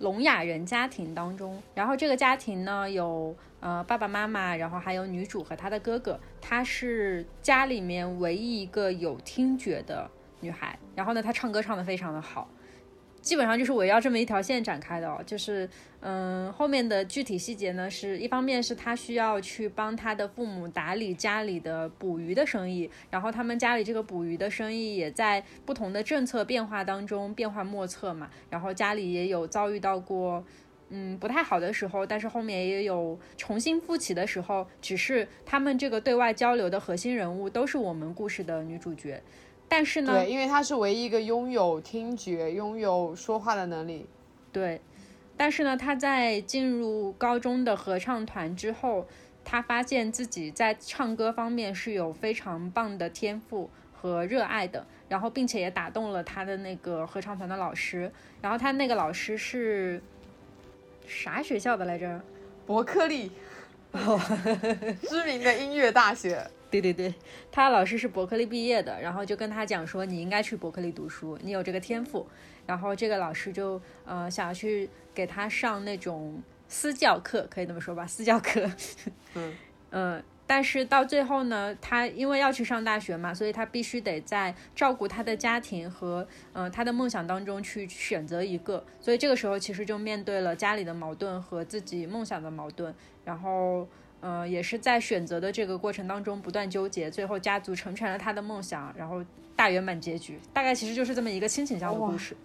聋哑人家庭当中，然后这个家庭呢有呃爸爸妈妈，然后还有女主和她的哥哥，她是家里面唯一一个有听觉的女孩，然后呢她唱歌唱得非常的好。基本上就是围绕这么一条线展开的哦，就是嗯，后面的具体细节呢，是一方面是他需要去帮他的父母打理家里的捕鱼的生意，然后他们家里这个捕鱼的生意也在不同的政策变化当中变幻莫测嘛，然后家里也有遭遇到过。嗯，不太好的时候，但是后面也有重新复起的时候。只是他们这个对外交流的核心人物都是我们故事的女主角，但是呢，对，因为他是唯一一个拥有听觉、拥有说话的能力。对，但是呢，他在进入高中的合唱团之后，他发现自己在唱歌方面是有非常棒的天赋和热爱的，然后并且也打动了他的那个合唱团的老师，然后他那个老师是啥学校的来着？伯克利，知名的音乐大学。对对对，他老师是伯克利毕业的，然后就跟他讲说，你应该去伯克利读书，你有这个天赋。然后这个老师就呃想要去给他上那种私教课，可以这么说吧，私教课。嗯 嗯，但是到最后呢，他因为要去上大学嘛，所以他必须得在照顾他的家庭和呃他的梦想当中去选择一个，所以这个时候其实就面对了家里的矛盾和自己梦想的矛盾，然后呃也是在选择的这个过程当中不断纠结，最后家族成全了他的梦想，然后大圆满结局，大概其实就是这么一个亲情向的故事。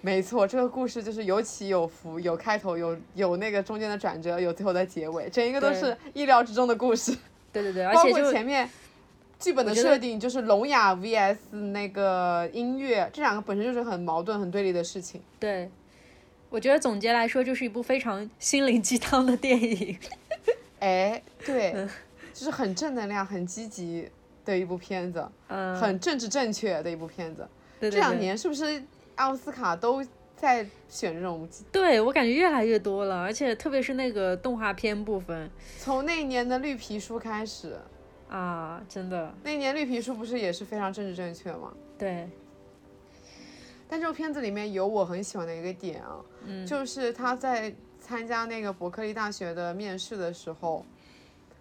没错，这个故事就是有起有伏，有开头，有有那个中间的转折，有最后的结尾，整一个都是意料之中的故事。对对对，而包括且就前面剧本的设定就是聋哑 vs 那个音乐，这两个本身就是很矛盾、很对立的事情。对，我觉得总结来说就是一部非常心灵鸡汤的电影。哎，对，就是很正能量、很积极的一部片子，嗯，很政治正确的一部片子。对对这两年是不是奥斯卡都在选这种？对我感觉越来越多了，而且特别是那个动画片部分从那一年的绿皮书开始，啊，真的那一年绿皮书不是也是非常政治正确吗？对，但这部片子里面有我很喜欢的一个点啊，嗯，就是他在参加那个伯克利大学的面试的时候，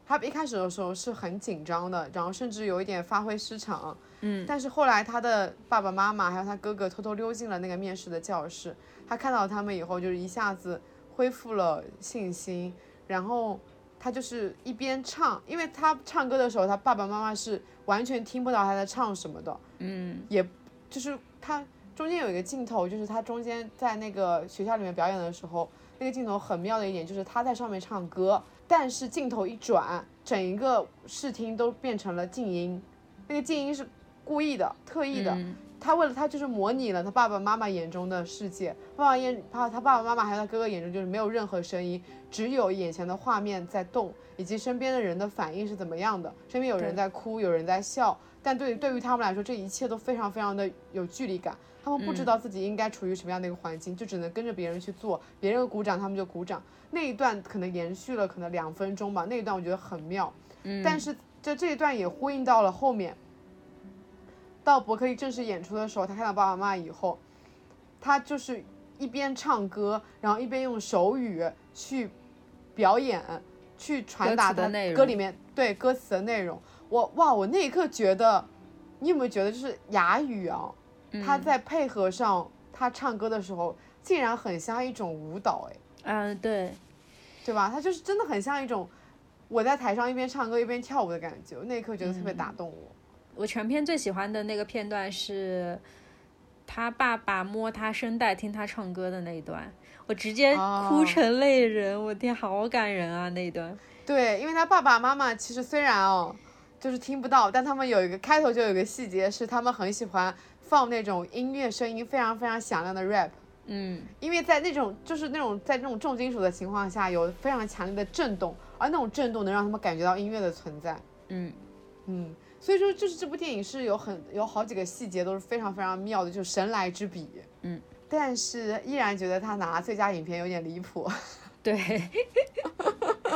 他一开始的时候是很紧张的，然后甚至有一点发挥失常。嗯，但是后来他的爸爸妈妈还有他哥哥偷偷溜进了那个面试的教室，他看到他们以后，就是一下子恢复了信心，然后他就是一边唱，因为他唱歌的时候，他爸爸妈妈是完全听不到他在唱什么的。嗯也就是他中间有一个镜头，就是他中间在那个学校里面表演的时候，那个镜头很妙的一点就是他在上面唱歌，但是镜头一转，整一个视听都变成了静音，那个静音是故意的、特意的。嗯。他为了他就是模拟了他爸爸妈妈眼中的世界，爸爸眼他他爸爸妈妈还有他哥哥眼中就是没有任何声音，只有眼前的画面在动，以及身边的人的反应是怎么样的，身边有人在哭，有人在笑，但对对于他们来说，这一切都非常非常的有距离感，他们不知道自己应该处于什么样的一个环境，就只能跟着别人去做，别人鼓掌他们就鼓掌，那一段可能延续了可能两分钟吧，那一段我觉得很妙，嗯，但是这这一段也呼应到了后面，到伯克利正式演出的时候，他看到爸爸妈妈以后，他就是一边唱歌，然后一边用手语去表演，去传达的，歌里面对歌词的内容。我哇，我那一刻觉得，你有没有觉得就是哑语啊？他在配合上他唱歌的时候，竟然很像一种舞蹈，哎，嗯，对，对吧？他就是真的很像一种我在台上一边唱歌一边跳舞的感觉。那一刻觉得特别打动我。我全片最喜欢的那个片段是他爸爸摸他声带听他唱歌的那一段，我直接哭成泪人。我天，好感人啊那一段。对，因为他爸爸妈妈其实虽然哦，就是听不到，但他们有一个开头就有一个细节是他们很喜欢。放那种音乐声音非常非常响亮的 rap，嗯，因为在那种就是那种在那种重金属的情况下，有非常强烈的震动，而那种震动能让他们感觉到音乐的存在，嗯嗯，所以说就是这部电影是有很有好几个细节都是非常非常妙的，就是神来之笔，嗯，但是依然觉得他拿最佳影片有点离谱，对，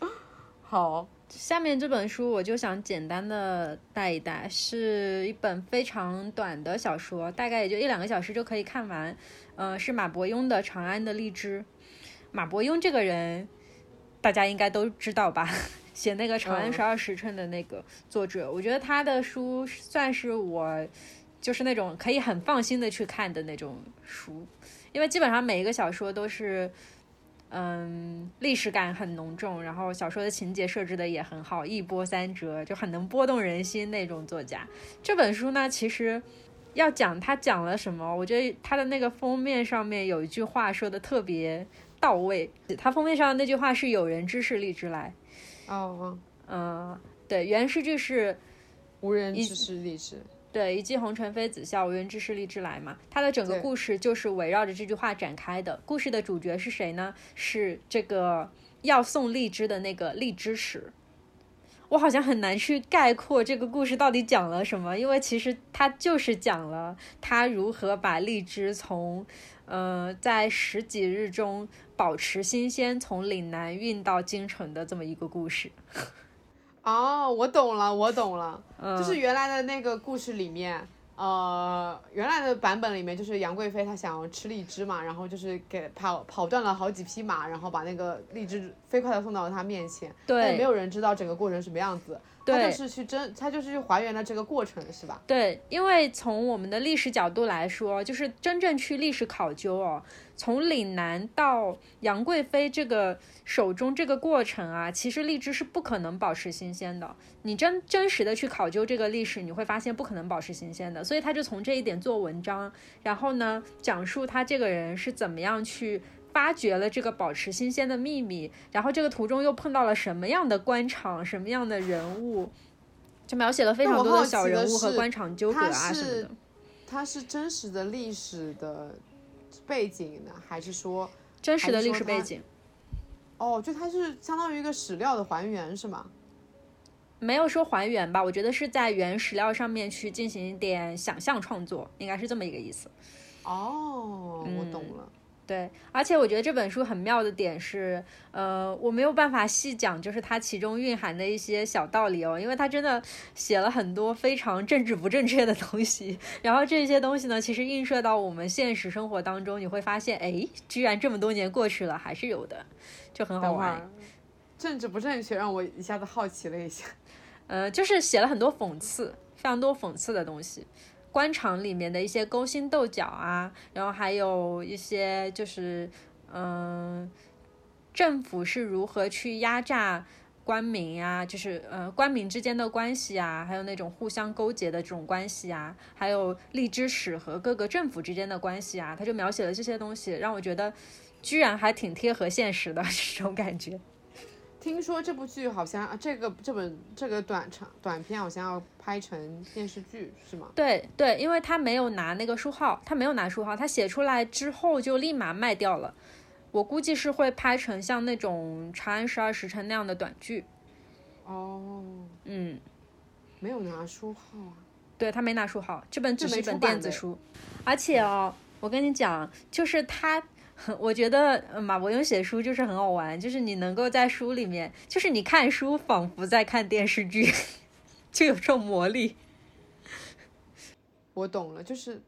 好。下面这本书我就想简单的带一带，是一本非常短的小说，大概也就一两个小时就可以看完。嗯，是马伯庸的《长安的荔枝》。马伯庸这个人，大家应该都知道吧？写那个《长安十二时辰》的那个作者，我觉得他的书算是我就是那种可以很放心的去看的那种书，因为基本上每一个小说都是。嗯，历史感很浓重，然后小说的情节设置的也很好，一波三折，就很能拨动人心那种作家。这本书呢，其实要讲他讲了什么，我觉得他的那个封面上面有一句话说的特别到位。他封面上的那句话是“有人知是荔枝来”。哦，嗯，对，原诗句是“无人知是荔枝”。对，一骑红尘妃子笑，无人知是荔枝来嘛。它的整个故事就是围绕着这句话展开的。故事的主角是谁呢？是这个要送荔枝的那个荔枝使。我好像很难去概括这个故事到底讲了什么，因为其实它就是讲了他如何把荔枝从，呃，在十几日中保持新鲜，从岭南运到京城的这么一个故事。哦，我懂了，我懂了，就是原来的那个故事里面，呃，原来的版本里面就是杨贵妃她想要吃荔枝嘛，然后就是给跑跑断了好几匹马，然后把那个荔枝飞快的送到了她面前，对，没有人知道整个过程什么样子。他就是去真，他就是去还原了这个过程，是吧？对，因为从我们的历史角度来说，就是真正去历史考究哦，从岭南到杨贵妃这个手中这个过程啊，其实荔枝是不可能保持新鲜的。你真真实的去考究这个历史，你会发现不可能保持新鲜的。所以他就从这一点做文章，然后呢，讲述他这个人是怎么样去。发掘了这个保持新鲜的秘密，然后这个途中又碰到了什么样的官场、什么样的人物，就描写了非常多的小人物和官场纠葛啊什么的。它是真实的历史的背景呢，还是说真实的历史背景？哦，就它是相当于一个史料的还原是吗？没有说还原吧，我觉得是在原史料上面去进行一点想象创作，应该是这么一个意思。哦，我懂了。对，而且我觉得这本书很妙的点是，呃，我没有办法细讲，就是它其中蕴含的一些小道理哦，因为它真的写了很多非常政治不正确的东西，然后这些东西呢，其实映射到我们现实生活当中，你会发现，哎，居然这么多年过去了，还是有的，就很好玩。政治不正确让我一下子好奇了一下，呃，就是写了很多讽刺，非常多讽刺的东西。官场里面的一些勾心斗角啊，然后还有一些就是，嗯，政府是如何去压榨官民啊，就是呃官民之间的关系啊，还有那种互相勾结的这种关系啊，还有荔枝使和各个政府之间的关系啊，他就描写了这些东西，让我觉得居然还挺贴合现实的 这种感觉。听说这部剧好像啊，这个这本这个短长短片好像要拍成电视剧，是吗？对对，因为他没有拿那个书号，他没有拿书号，他写出来之后就立马卖掉了。我估计是会拍成像那种《长安十二时辰》那样的短剧。哦，嗯，没有拿书号啊？对他没拿书号，这本只是一本电子书，而且哦，我跟你讲，就是他。我觉得马伯庸写书就是很好玩，就是你能够在书里面，就是你看书仿佛在看电视剧，就有这种魔力。我懂了，就是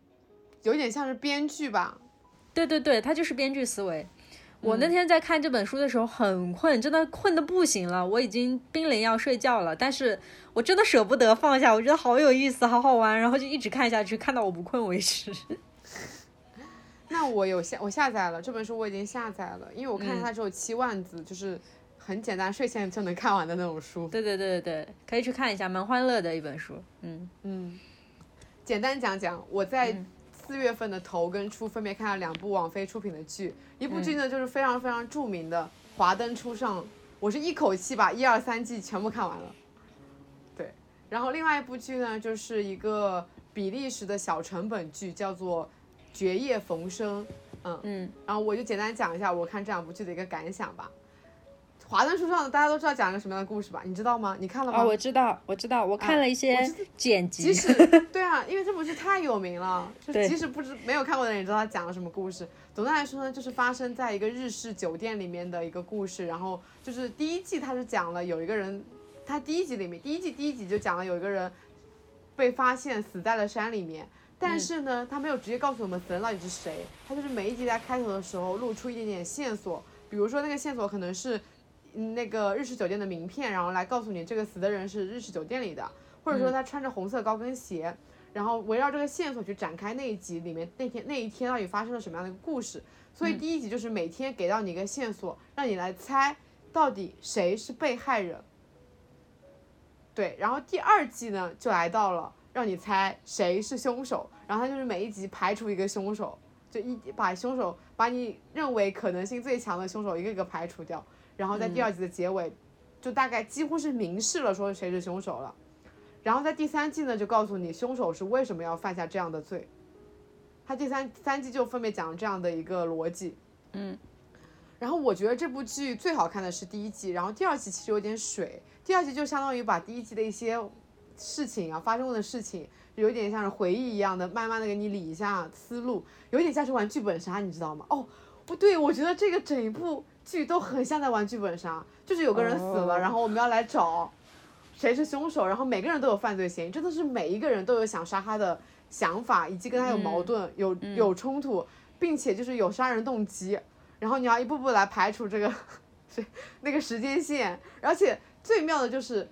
有点像是编剧吧？对对对，他就是编剧思维。我那天在看这本书的时候很困，真的困的不行了，我已经濒临要睡觉了，但是我真的舍不得放下，我觉得好有意思，好好玩，然后就一直看下去，看到我不困为止。那我有下我下载了这本书，我已经下载了，因为我看它只有七万字，就是很简单，睡前就能看完的那种书。对对对对对，可以去看一下，蛮欢乐的一本书。嗯嗯，简单讲讲，我在四月份的头跟初分别看了两部网飞出品的剧，一部剧呢就是非常非常著名的《华灯初上》，我是一口气把一二三季全部看完了。对，然后另外一部剧呢就是一个比利时的小成本剧，叫做。绝夜逢生，嗯嗯，然后我就简单讲一下我看这两部剧的一个感想吧。华灯初上，的大家都知道讲一个什么样的故事吧？你知道吗？你看了吗？哦，我知道，我知道，我看了一些剪辑。即使对啊，因为这部剧太有名了，就即使不知没有看过的人也知道它讲了什么故事。总的来说呢，就是发生在一个日式酒店里面的一个故事。然后就是第一季它是讲了有一个人，他第一集里面，第一季第一集就讲了有一个人被发现死在了山里面。但是呢，他没有直接告诉我们死人到底是谁，他就是每一集在开头的时候露出一点点线索，比如说那个线索可能是，那个日式酒店的名片，然后来告诉你这个死的人是日式酒店里的，或者说他穿着红色高跟鞋，然后围绕这个线索去展开那一集里面那天那一天到底发生了什么样的一个故事。所以第一集就是每天给到你一个线索，让你来猜到底谁是被害人。对，然后第二季呢就来到了。让你猜谁是凶手，然后他就是每一集排除一个凶手，就一把凶手把你认为可能性最强的凶手一个一个排除掉，然后在第二集的结尾，就大概几乎是明示了说谁是凶手了，然后在第三季呢就告诉你凶手是为什么要犯下这样的罪，他第三三季就分别讲了这样的一个逻辑，嗯，然后我觉得这部剧最好看的是第一季，然后第二季其实有点水，第二季就相当于把第一季的一些。事情啊，发生过的事情，有点像是回忆一样的，慢慢的给你理一下思路，有点像是玩剧本杀，你知道吗？哦，不对，我觉得这个整一部剧都很像在玩剧本杀，就是有个人死了，然后我们要来找谁是凶手，然后每个人都有犯罪嫌疑，真的是每一个人都有想杀他的想法，以及跟他有矛盾、有有冲突，并且就是有杀人动机，然后你要一步步来排除这个 那个时间线，而且最妙的就是。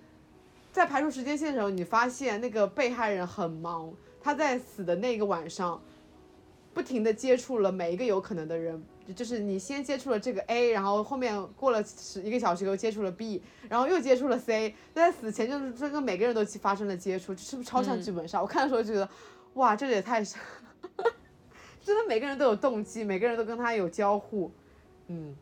在排除时间线的时候，你发现那个被害人很忙，他在死的那个晚上，不停的接触了每一个有可能的人，就是你先接触了这个 A，然后后面过了十一个小时又接触了 B，然后又接触了 C，在死前就是这跟每个人都发生了接触，是不是超像剧本杀？我看的时候觉得，哇，这个也太，真的每个人都有动机，每个人都跟他有交互，嗯，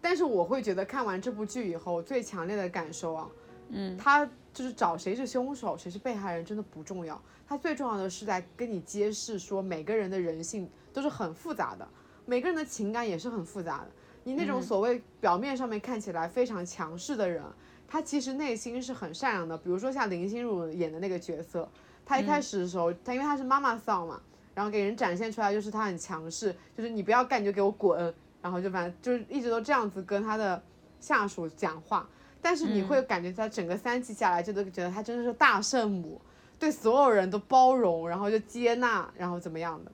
但是我会觉得看完这部剧以后，最强烈的感受啊。嗯，他就是找谁是凶手，谁是被害人，真的不重要。他最重要的是在跟你揭示说，每个人的人性都是很复杂的，每个人的情感也是很复杂的。你那种所谓表面上面看起来非常强势的人，他其实内心是很善良的。比如说像林心如演的那个角色，他一开始的时候，他因为他是妈妈桑嘛，然后给人展现出来就是他很强势，就是你不要干你就给我滚，然后就反正就是一直都这样子跟他的下属讲话。但是你会感觉他整个三季下来，就都觉得他真的是大圣母，对所有人都包容，然后就接纳，然后怎么样的。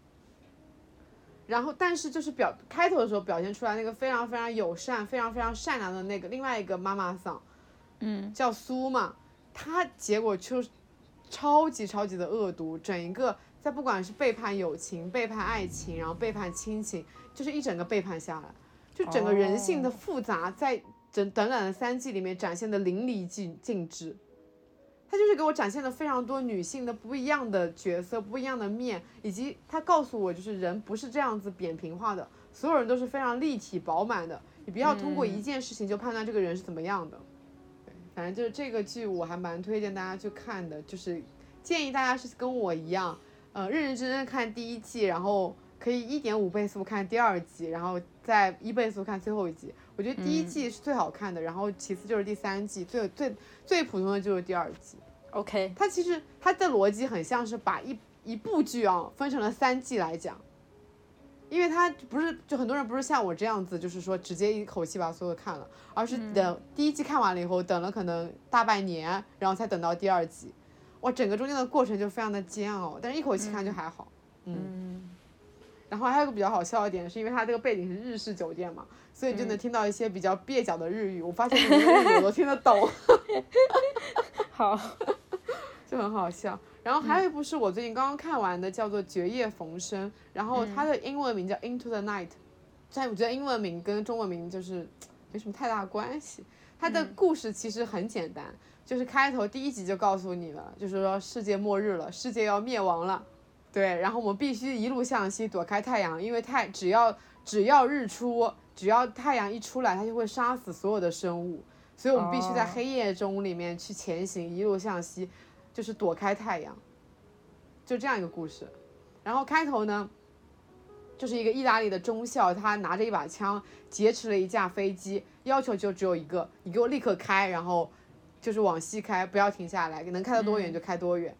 然后，但是就是表开头的时候表现出来那个非常非常友善、非常非常善良的那个另外一个妈妈桑，嗯，叫苏嘛，她结果就超级超级的恶毒，整一个在不管是背叛友情、背叛爱情，然后背叛亲情，就是一整个背叛下来，就整个人性的复杂在。整短短的三季里面展现的淋漓尽尽致，他就是给我展现了非常多女性的不一样的角色、不一样的面，以及他告诉我，就是人不是这样子扁平化的，所有人都是非常立体饱满的，你不要通过一件事情就判断这个人是怎么样的。对，反正就是这个剧我还蛮推荐大家去看的，就是建议大家是跟我一样，呃，认认真真看第一季，然后可以一点五倍速看第二季，然后再一倍速看最后一集。我觉得第一季是最好看的，然后其次就是第三季，最最最普通的就是第二季。OK，它其实它的逻辑很像是把一一部剧啊分成了三季来讲，因为它不是就很多人不是像我这样子，就是说直接一口气把所有看了，而是等第一季看完了以后，等了可能大半年，然后才等到第二季。哇，整个中间的过程就非常的煎熬，但是一口气看就还好。嗯。然后还有一个比较好笑的点，是因为它这个背景是日式酒店嘛，所以就能听到一些比较蹩脚的日语。我发现我都听得懂，好，就很好笑。然后还有一部是我最近刚刚看完的，叫做《绝夜逢生》，然后它的英文名叫《Into the Night》，但我觉得英文名跟中文名就是没什么太大关系。它的故事其实很简单，就是开头第一集就告诉你了，就是说世界末日了，世界要灭亡了。对，然后我们必须一路向西躲开太阳，因为太只要只要日出，只要太阳一出来，它就会杀死所有的生物，所以我们必须在黑夜中里面去前行，一路向西，就是躲开太阳，就这样一个故事。然后开头呢，就是一个意大利的中校，他拿着一把枪劫持了一架飞机，要求就只有一个，你给我立刻开，然后就是往西开，不要停下来，能开到多远就开多远。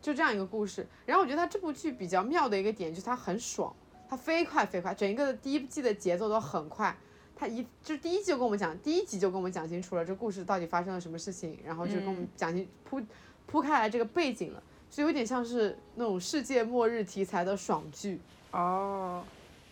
就这样一个故事，然后我觉得它这部剧比较妙的一个点就是它很爽，它飞快飞快，整一个第一季的节奏都很快。它一就第一季就跟我们讲，第一集就跟我们讲清楚了这故事到底发生了什么事情，然后就跟我们讲清铺铺开来这个背景了，所以有点像是那种世界末日题材的爽剧。哦，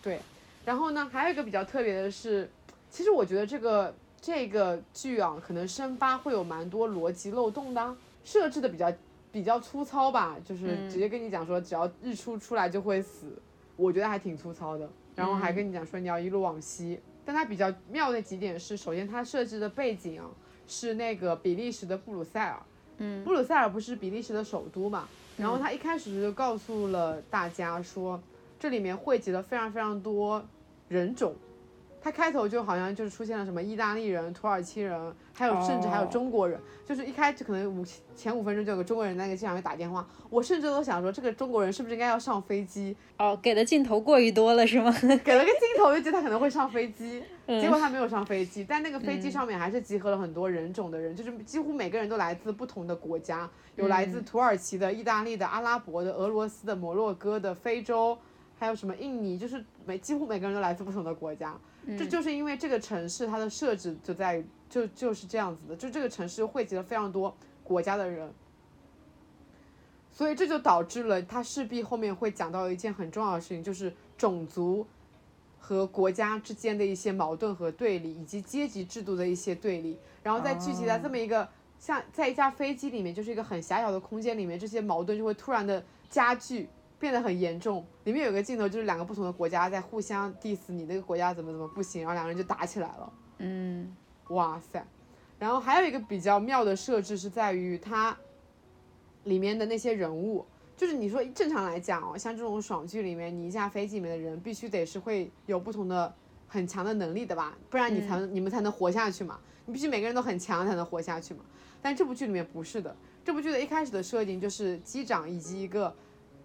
对，然后呢，还有一个比较特别的是，其实我觉得这个这个剧啊，可能深发会有蛮多逻辑漏洞的，设置的比较。比较粗糙吧，就是直接跟你讲说，只要日出出来就会死，我觉得还挺粗糙的。然后还跟你讲说你要一路往西，但它比较妙的几点是，首先它设置的背景啊是那个比利时的布鲁塞尔，嗯，布鲁塞尔不是比利时的首都嘛，然后他一开始就告诉了大家说，这里面汇集了非常非常多人种。它开头就好像就是出现了什么意大利人、土耳其人，还有甚至还有中国人，就是一开始可能五前五分钟就有个中国人在那个机场里打电话，我甚至都想说这个中国人是不是应该要上飞机？哦，给的镜头过于多了是吗？给了个镜头就觉得他可能会上飞机，结果他没有上飞机，但那个飞机上面还是集合了很多人种的人，就是几乎每个人都来自不同的国家，有来自土耳其的、意大利的、阿拉伯的、俄罗斯的、摩洛哥的、非洲，还有什么印尼，就是每几乎每个人都来自不同的国家。这就是因为这个城市它的设置就在于就就是这样子的，就这个城市汇集了非常多国家的人，所以这就导致了它势必后面会讲到一件很重要的事情，就是种族和国家之间的一些矛盾和对立，以及阶级制度的一些对立，然后再聚集在这么一个像在一架飞机里面，就是一个很狭小的空间里面，这些矛盾就会突然的加剧。变得很严重，里面有个镜头就是两个不同的国家在互相 diss 你那个国家怎么怎么不行，然后两个人就打起来了。嗯，哇塞，然后还有一个比较妙的设置是在于它里面的那些人物，就是你说正常来讲哦，像这种爽剧里面，你一架飞机里面的人必须得是会有不同的很强的能力的吧，不然你才能、你们才能活下去嘛，你必须每个人都很强才能活下去嘛。但这部剧里面不是的，这部剧的一开始的设定就是机长以及一个。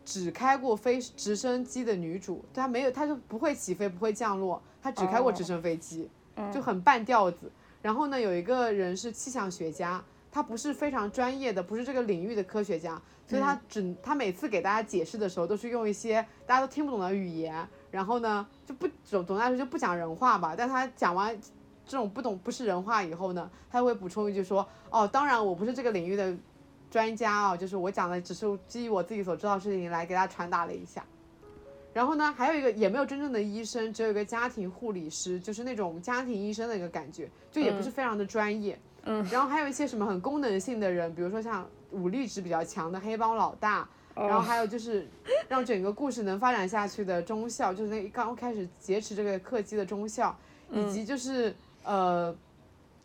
只开过飞直升机的女主，她没有，她就不会起飞，不会降落，她只开过直升飞机，就很半吊子。然后呢，有一个人是气象学家，他不是非常专业的，不是这个领域的科学家，所以他只他每次给大家解释的时候，都是用一些大家都听不懂的语言。然后呢，就不总总的来说就不讲人话吧。但他讲完这种不懂不是人话以后呢，他会补充一句说：“哦，当然我不是这个领域的。”专家啊，就是我讲的，只是基于我自己所知道的事情来给大家传达了一下。然后呢，还有一个也没有真正的医生，只有一个家庭护理师，就是那种家庭医生的一个感觉，就也不是非常的专业。嗯。然后还有一些什么很功能性的人，比如说像武力值比较强的黑帮老大，然后还有就是让整个故事能发展下去的中校，就是那刚开始劫持这个客机的中校，以及就是呃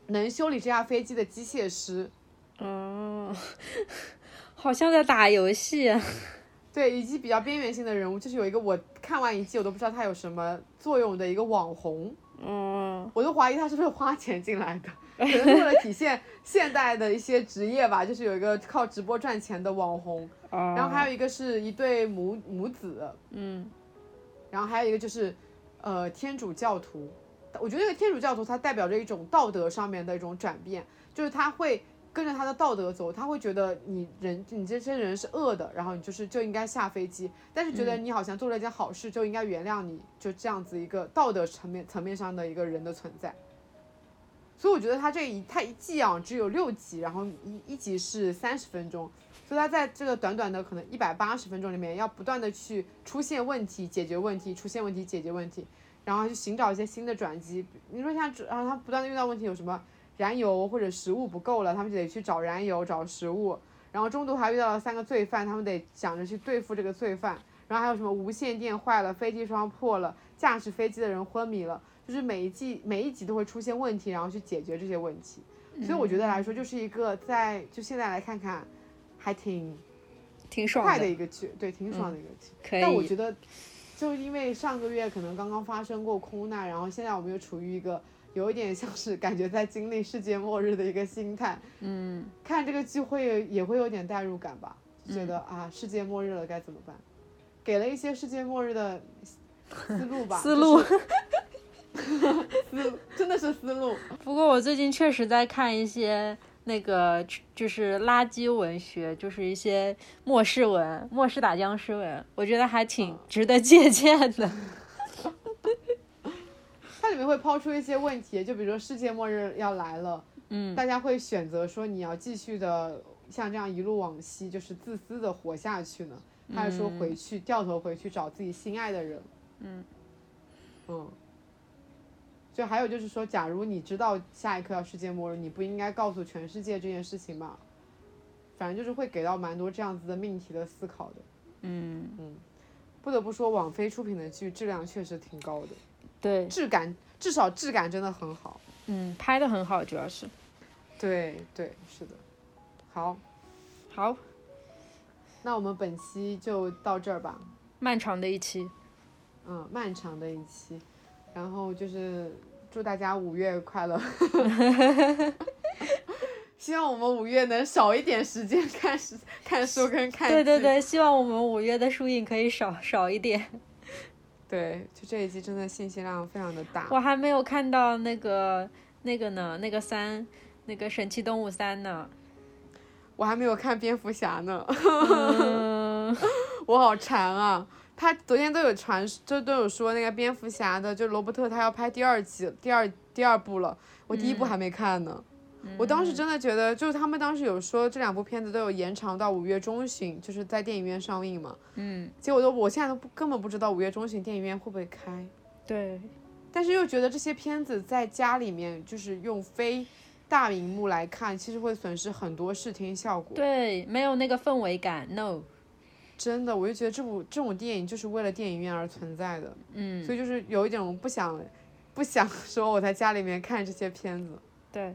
能修理这架飞机的机械师。哦，好像在打游戏。对，以及比较边缘性的人物，就是有一个我看完一季我都不知道他有什么作用的一个网红。嗯，我都怀疑他是不是花钱进来的，可能为了体现 现代的一些职业吧，就是有一个靠直播赚钱的网红。然后还有一个是一对母母子。嗯，然后还有一个就是呃天主教徒，我觉得那个天主教徒他代表着一种道德上面的一种转变，就是他会。跟着他的道德走，他会觉得你人你这些人是恶的，然后你就是就应该下飞机，但是觉得你好像做了一件好事，就应该原谅你，就这样子一个道德层面层面上的一个人的存在。所以我觉得他这一他一季啊只有六集，然后一一集是三十分钟，所以他在这个短短的可能一百八十分钟里面，要不断的去出现问题、解决问题、出现问题、解决问题，然后去寻找一些新的转机。你说像，然后他不断的遇到问题，有什么燃油或者食物不够了，他们就得去找燃油、找食物。然后中途还遇到了三个罪犯，他们得想着去对付这个罪犯。然后还有什么无线电坏了，飞机窗破了，驾驶飞机的人昏迷了，就是每一季每一集都会出现问题，然后去解决这些问题。所以我觉得来说，就是一个在就现在来看看，还挺挺爽快的一个剧，对，挺爽的一个剧。可以。但我觉得，就因为上个月可能刚刚发生过空难，然后现在我们又处于一个有一点像是感觉在经历世界末日的一个心态。嗯。看这个剧会也会有点代入感吧，觉得啊，世界末日了该怎么办？给了一些世界末日的思路吧。思路。思真的是思路。不过我最近确实在看一些那个就是垃圾文学，就是一些末世文、末世打僵尸文，我觉得还挺值得借鉴的。它里面会抛出一些问题，就比如说世界末日要来了，嗯，大家会选择说你要继续的像这样一路往西，就是自私的活下去呢，还是说回去掉头回去找自己心爱的人？嗯嗯。就还有就是说，假如你知道下一刻要世界末日，你不应该告诉全世界这件事情吧？反正就是会给到蛮多这样子的命题的思考的。嗯嗯，不得不说，网飞出品的剧质量确实挺高的。对，质感至少质感真的很好。嗯，拍的很好，主要是。对对，是的。好，好，那我们本期就到这儿吧。漫长的一期。嗯，漫长的一期。然后就是祝大家五月快乐，希望我们五月能少一点时间看书、看书跟看对对对，希望我们五月的书影可以少少一点。对，就这一季真的信息量非常的大。我还没有看到那个那个呢，那个三，那个神奇动物三呢。我还没有看蝙蝠侠呢，我好馋啊。他昨天都有传，就都有说那个蝙蝠侠的，就罗伯特他要拍第二季，第二第二部了。我第一部还没看呢，我当时真的觉得，就是他们当时有说这两部片子都有延长到五月中旬，就是在电影院上映嘛。嗯。结果都我现在都不根本不知道五月中旬电影院会不会开。对。但是又觉得这些片子在家里面就是用非大荧幕来看，其实会损失很多视听效果。对，没有那个氛围感，no。真的，我就觉得这部这种电影就是为了电影院而存在的，嗯，所以就是有一种不想，不想说我在家里面看这些片子，对，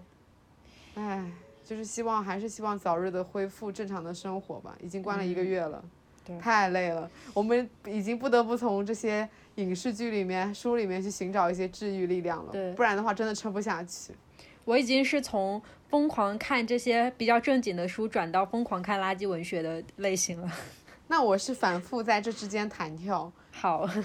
唉，就是希望还是希望早日的恢复正常的生活吧，已经关了一个月了，对，太累了，我们已经不得不从这些影视剧里面、书里面去寻找一些治愈力量了，对，不然的话真的撑不下去。我已经是从疯狂看这些比较正经的书，转到疯狂看垃圾文学的类型了。那我是反复在这之间弹跳，好。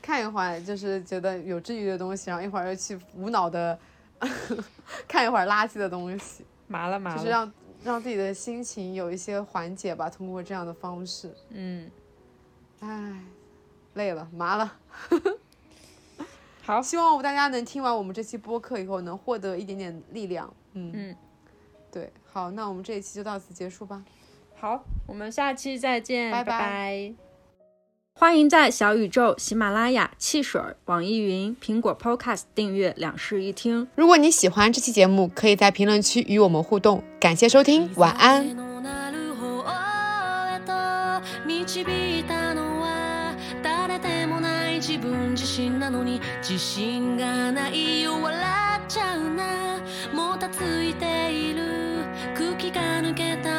看一会儿就是觉得有治愈的东西，然后一会儿又去无脑的 看一会儿垃圾的东西，麻了麻了，就是让让自己的心情有一些缓解吧，通过这样的方式。嗯，唉，累了，麻了。好，希望大家能听完我们这期播客以后，能获得一点点力量。嗯嗯，对，好，那我们这一期就到此结束吧。好，我们下期再见，拜拜。欢迎在小宇宙、喜马拉雅、汽水、网易云、苹果 Podcast 订阅两室一厅。如果你喜欢这期节目，可以在评论区与我们互动。感谢收听，晚安。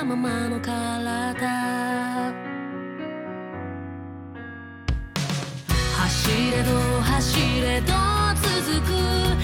ままの体 走れど走れど続く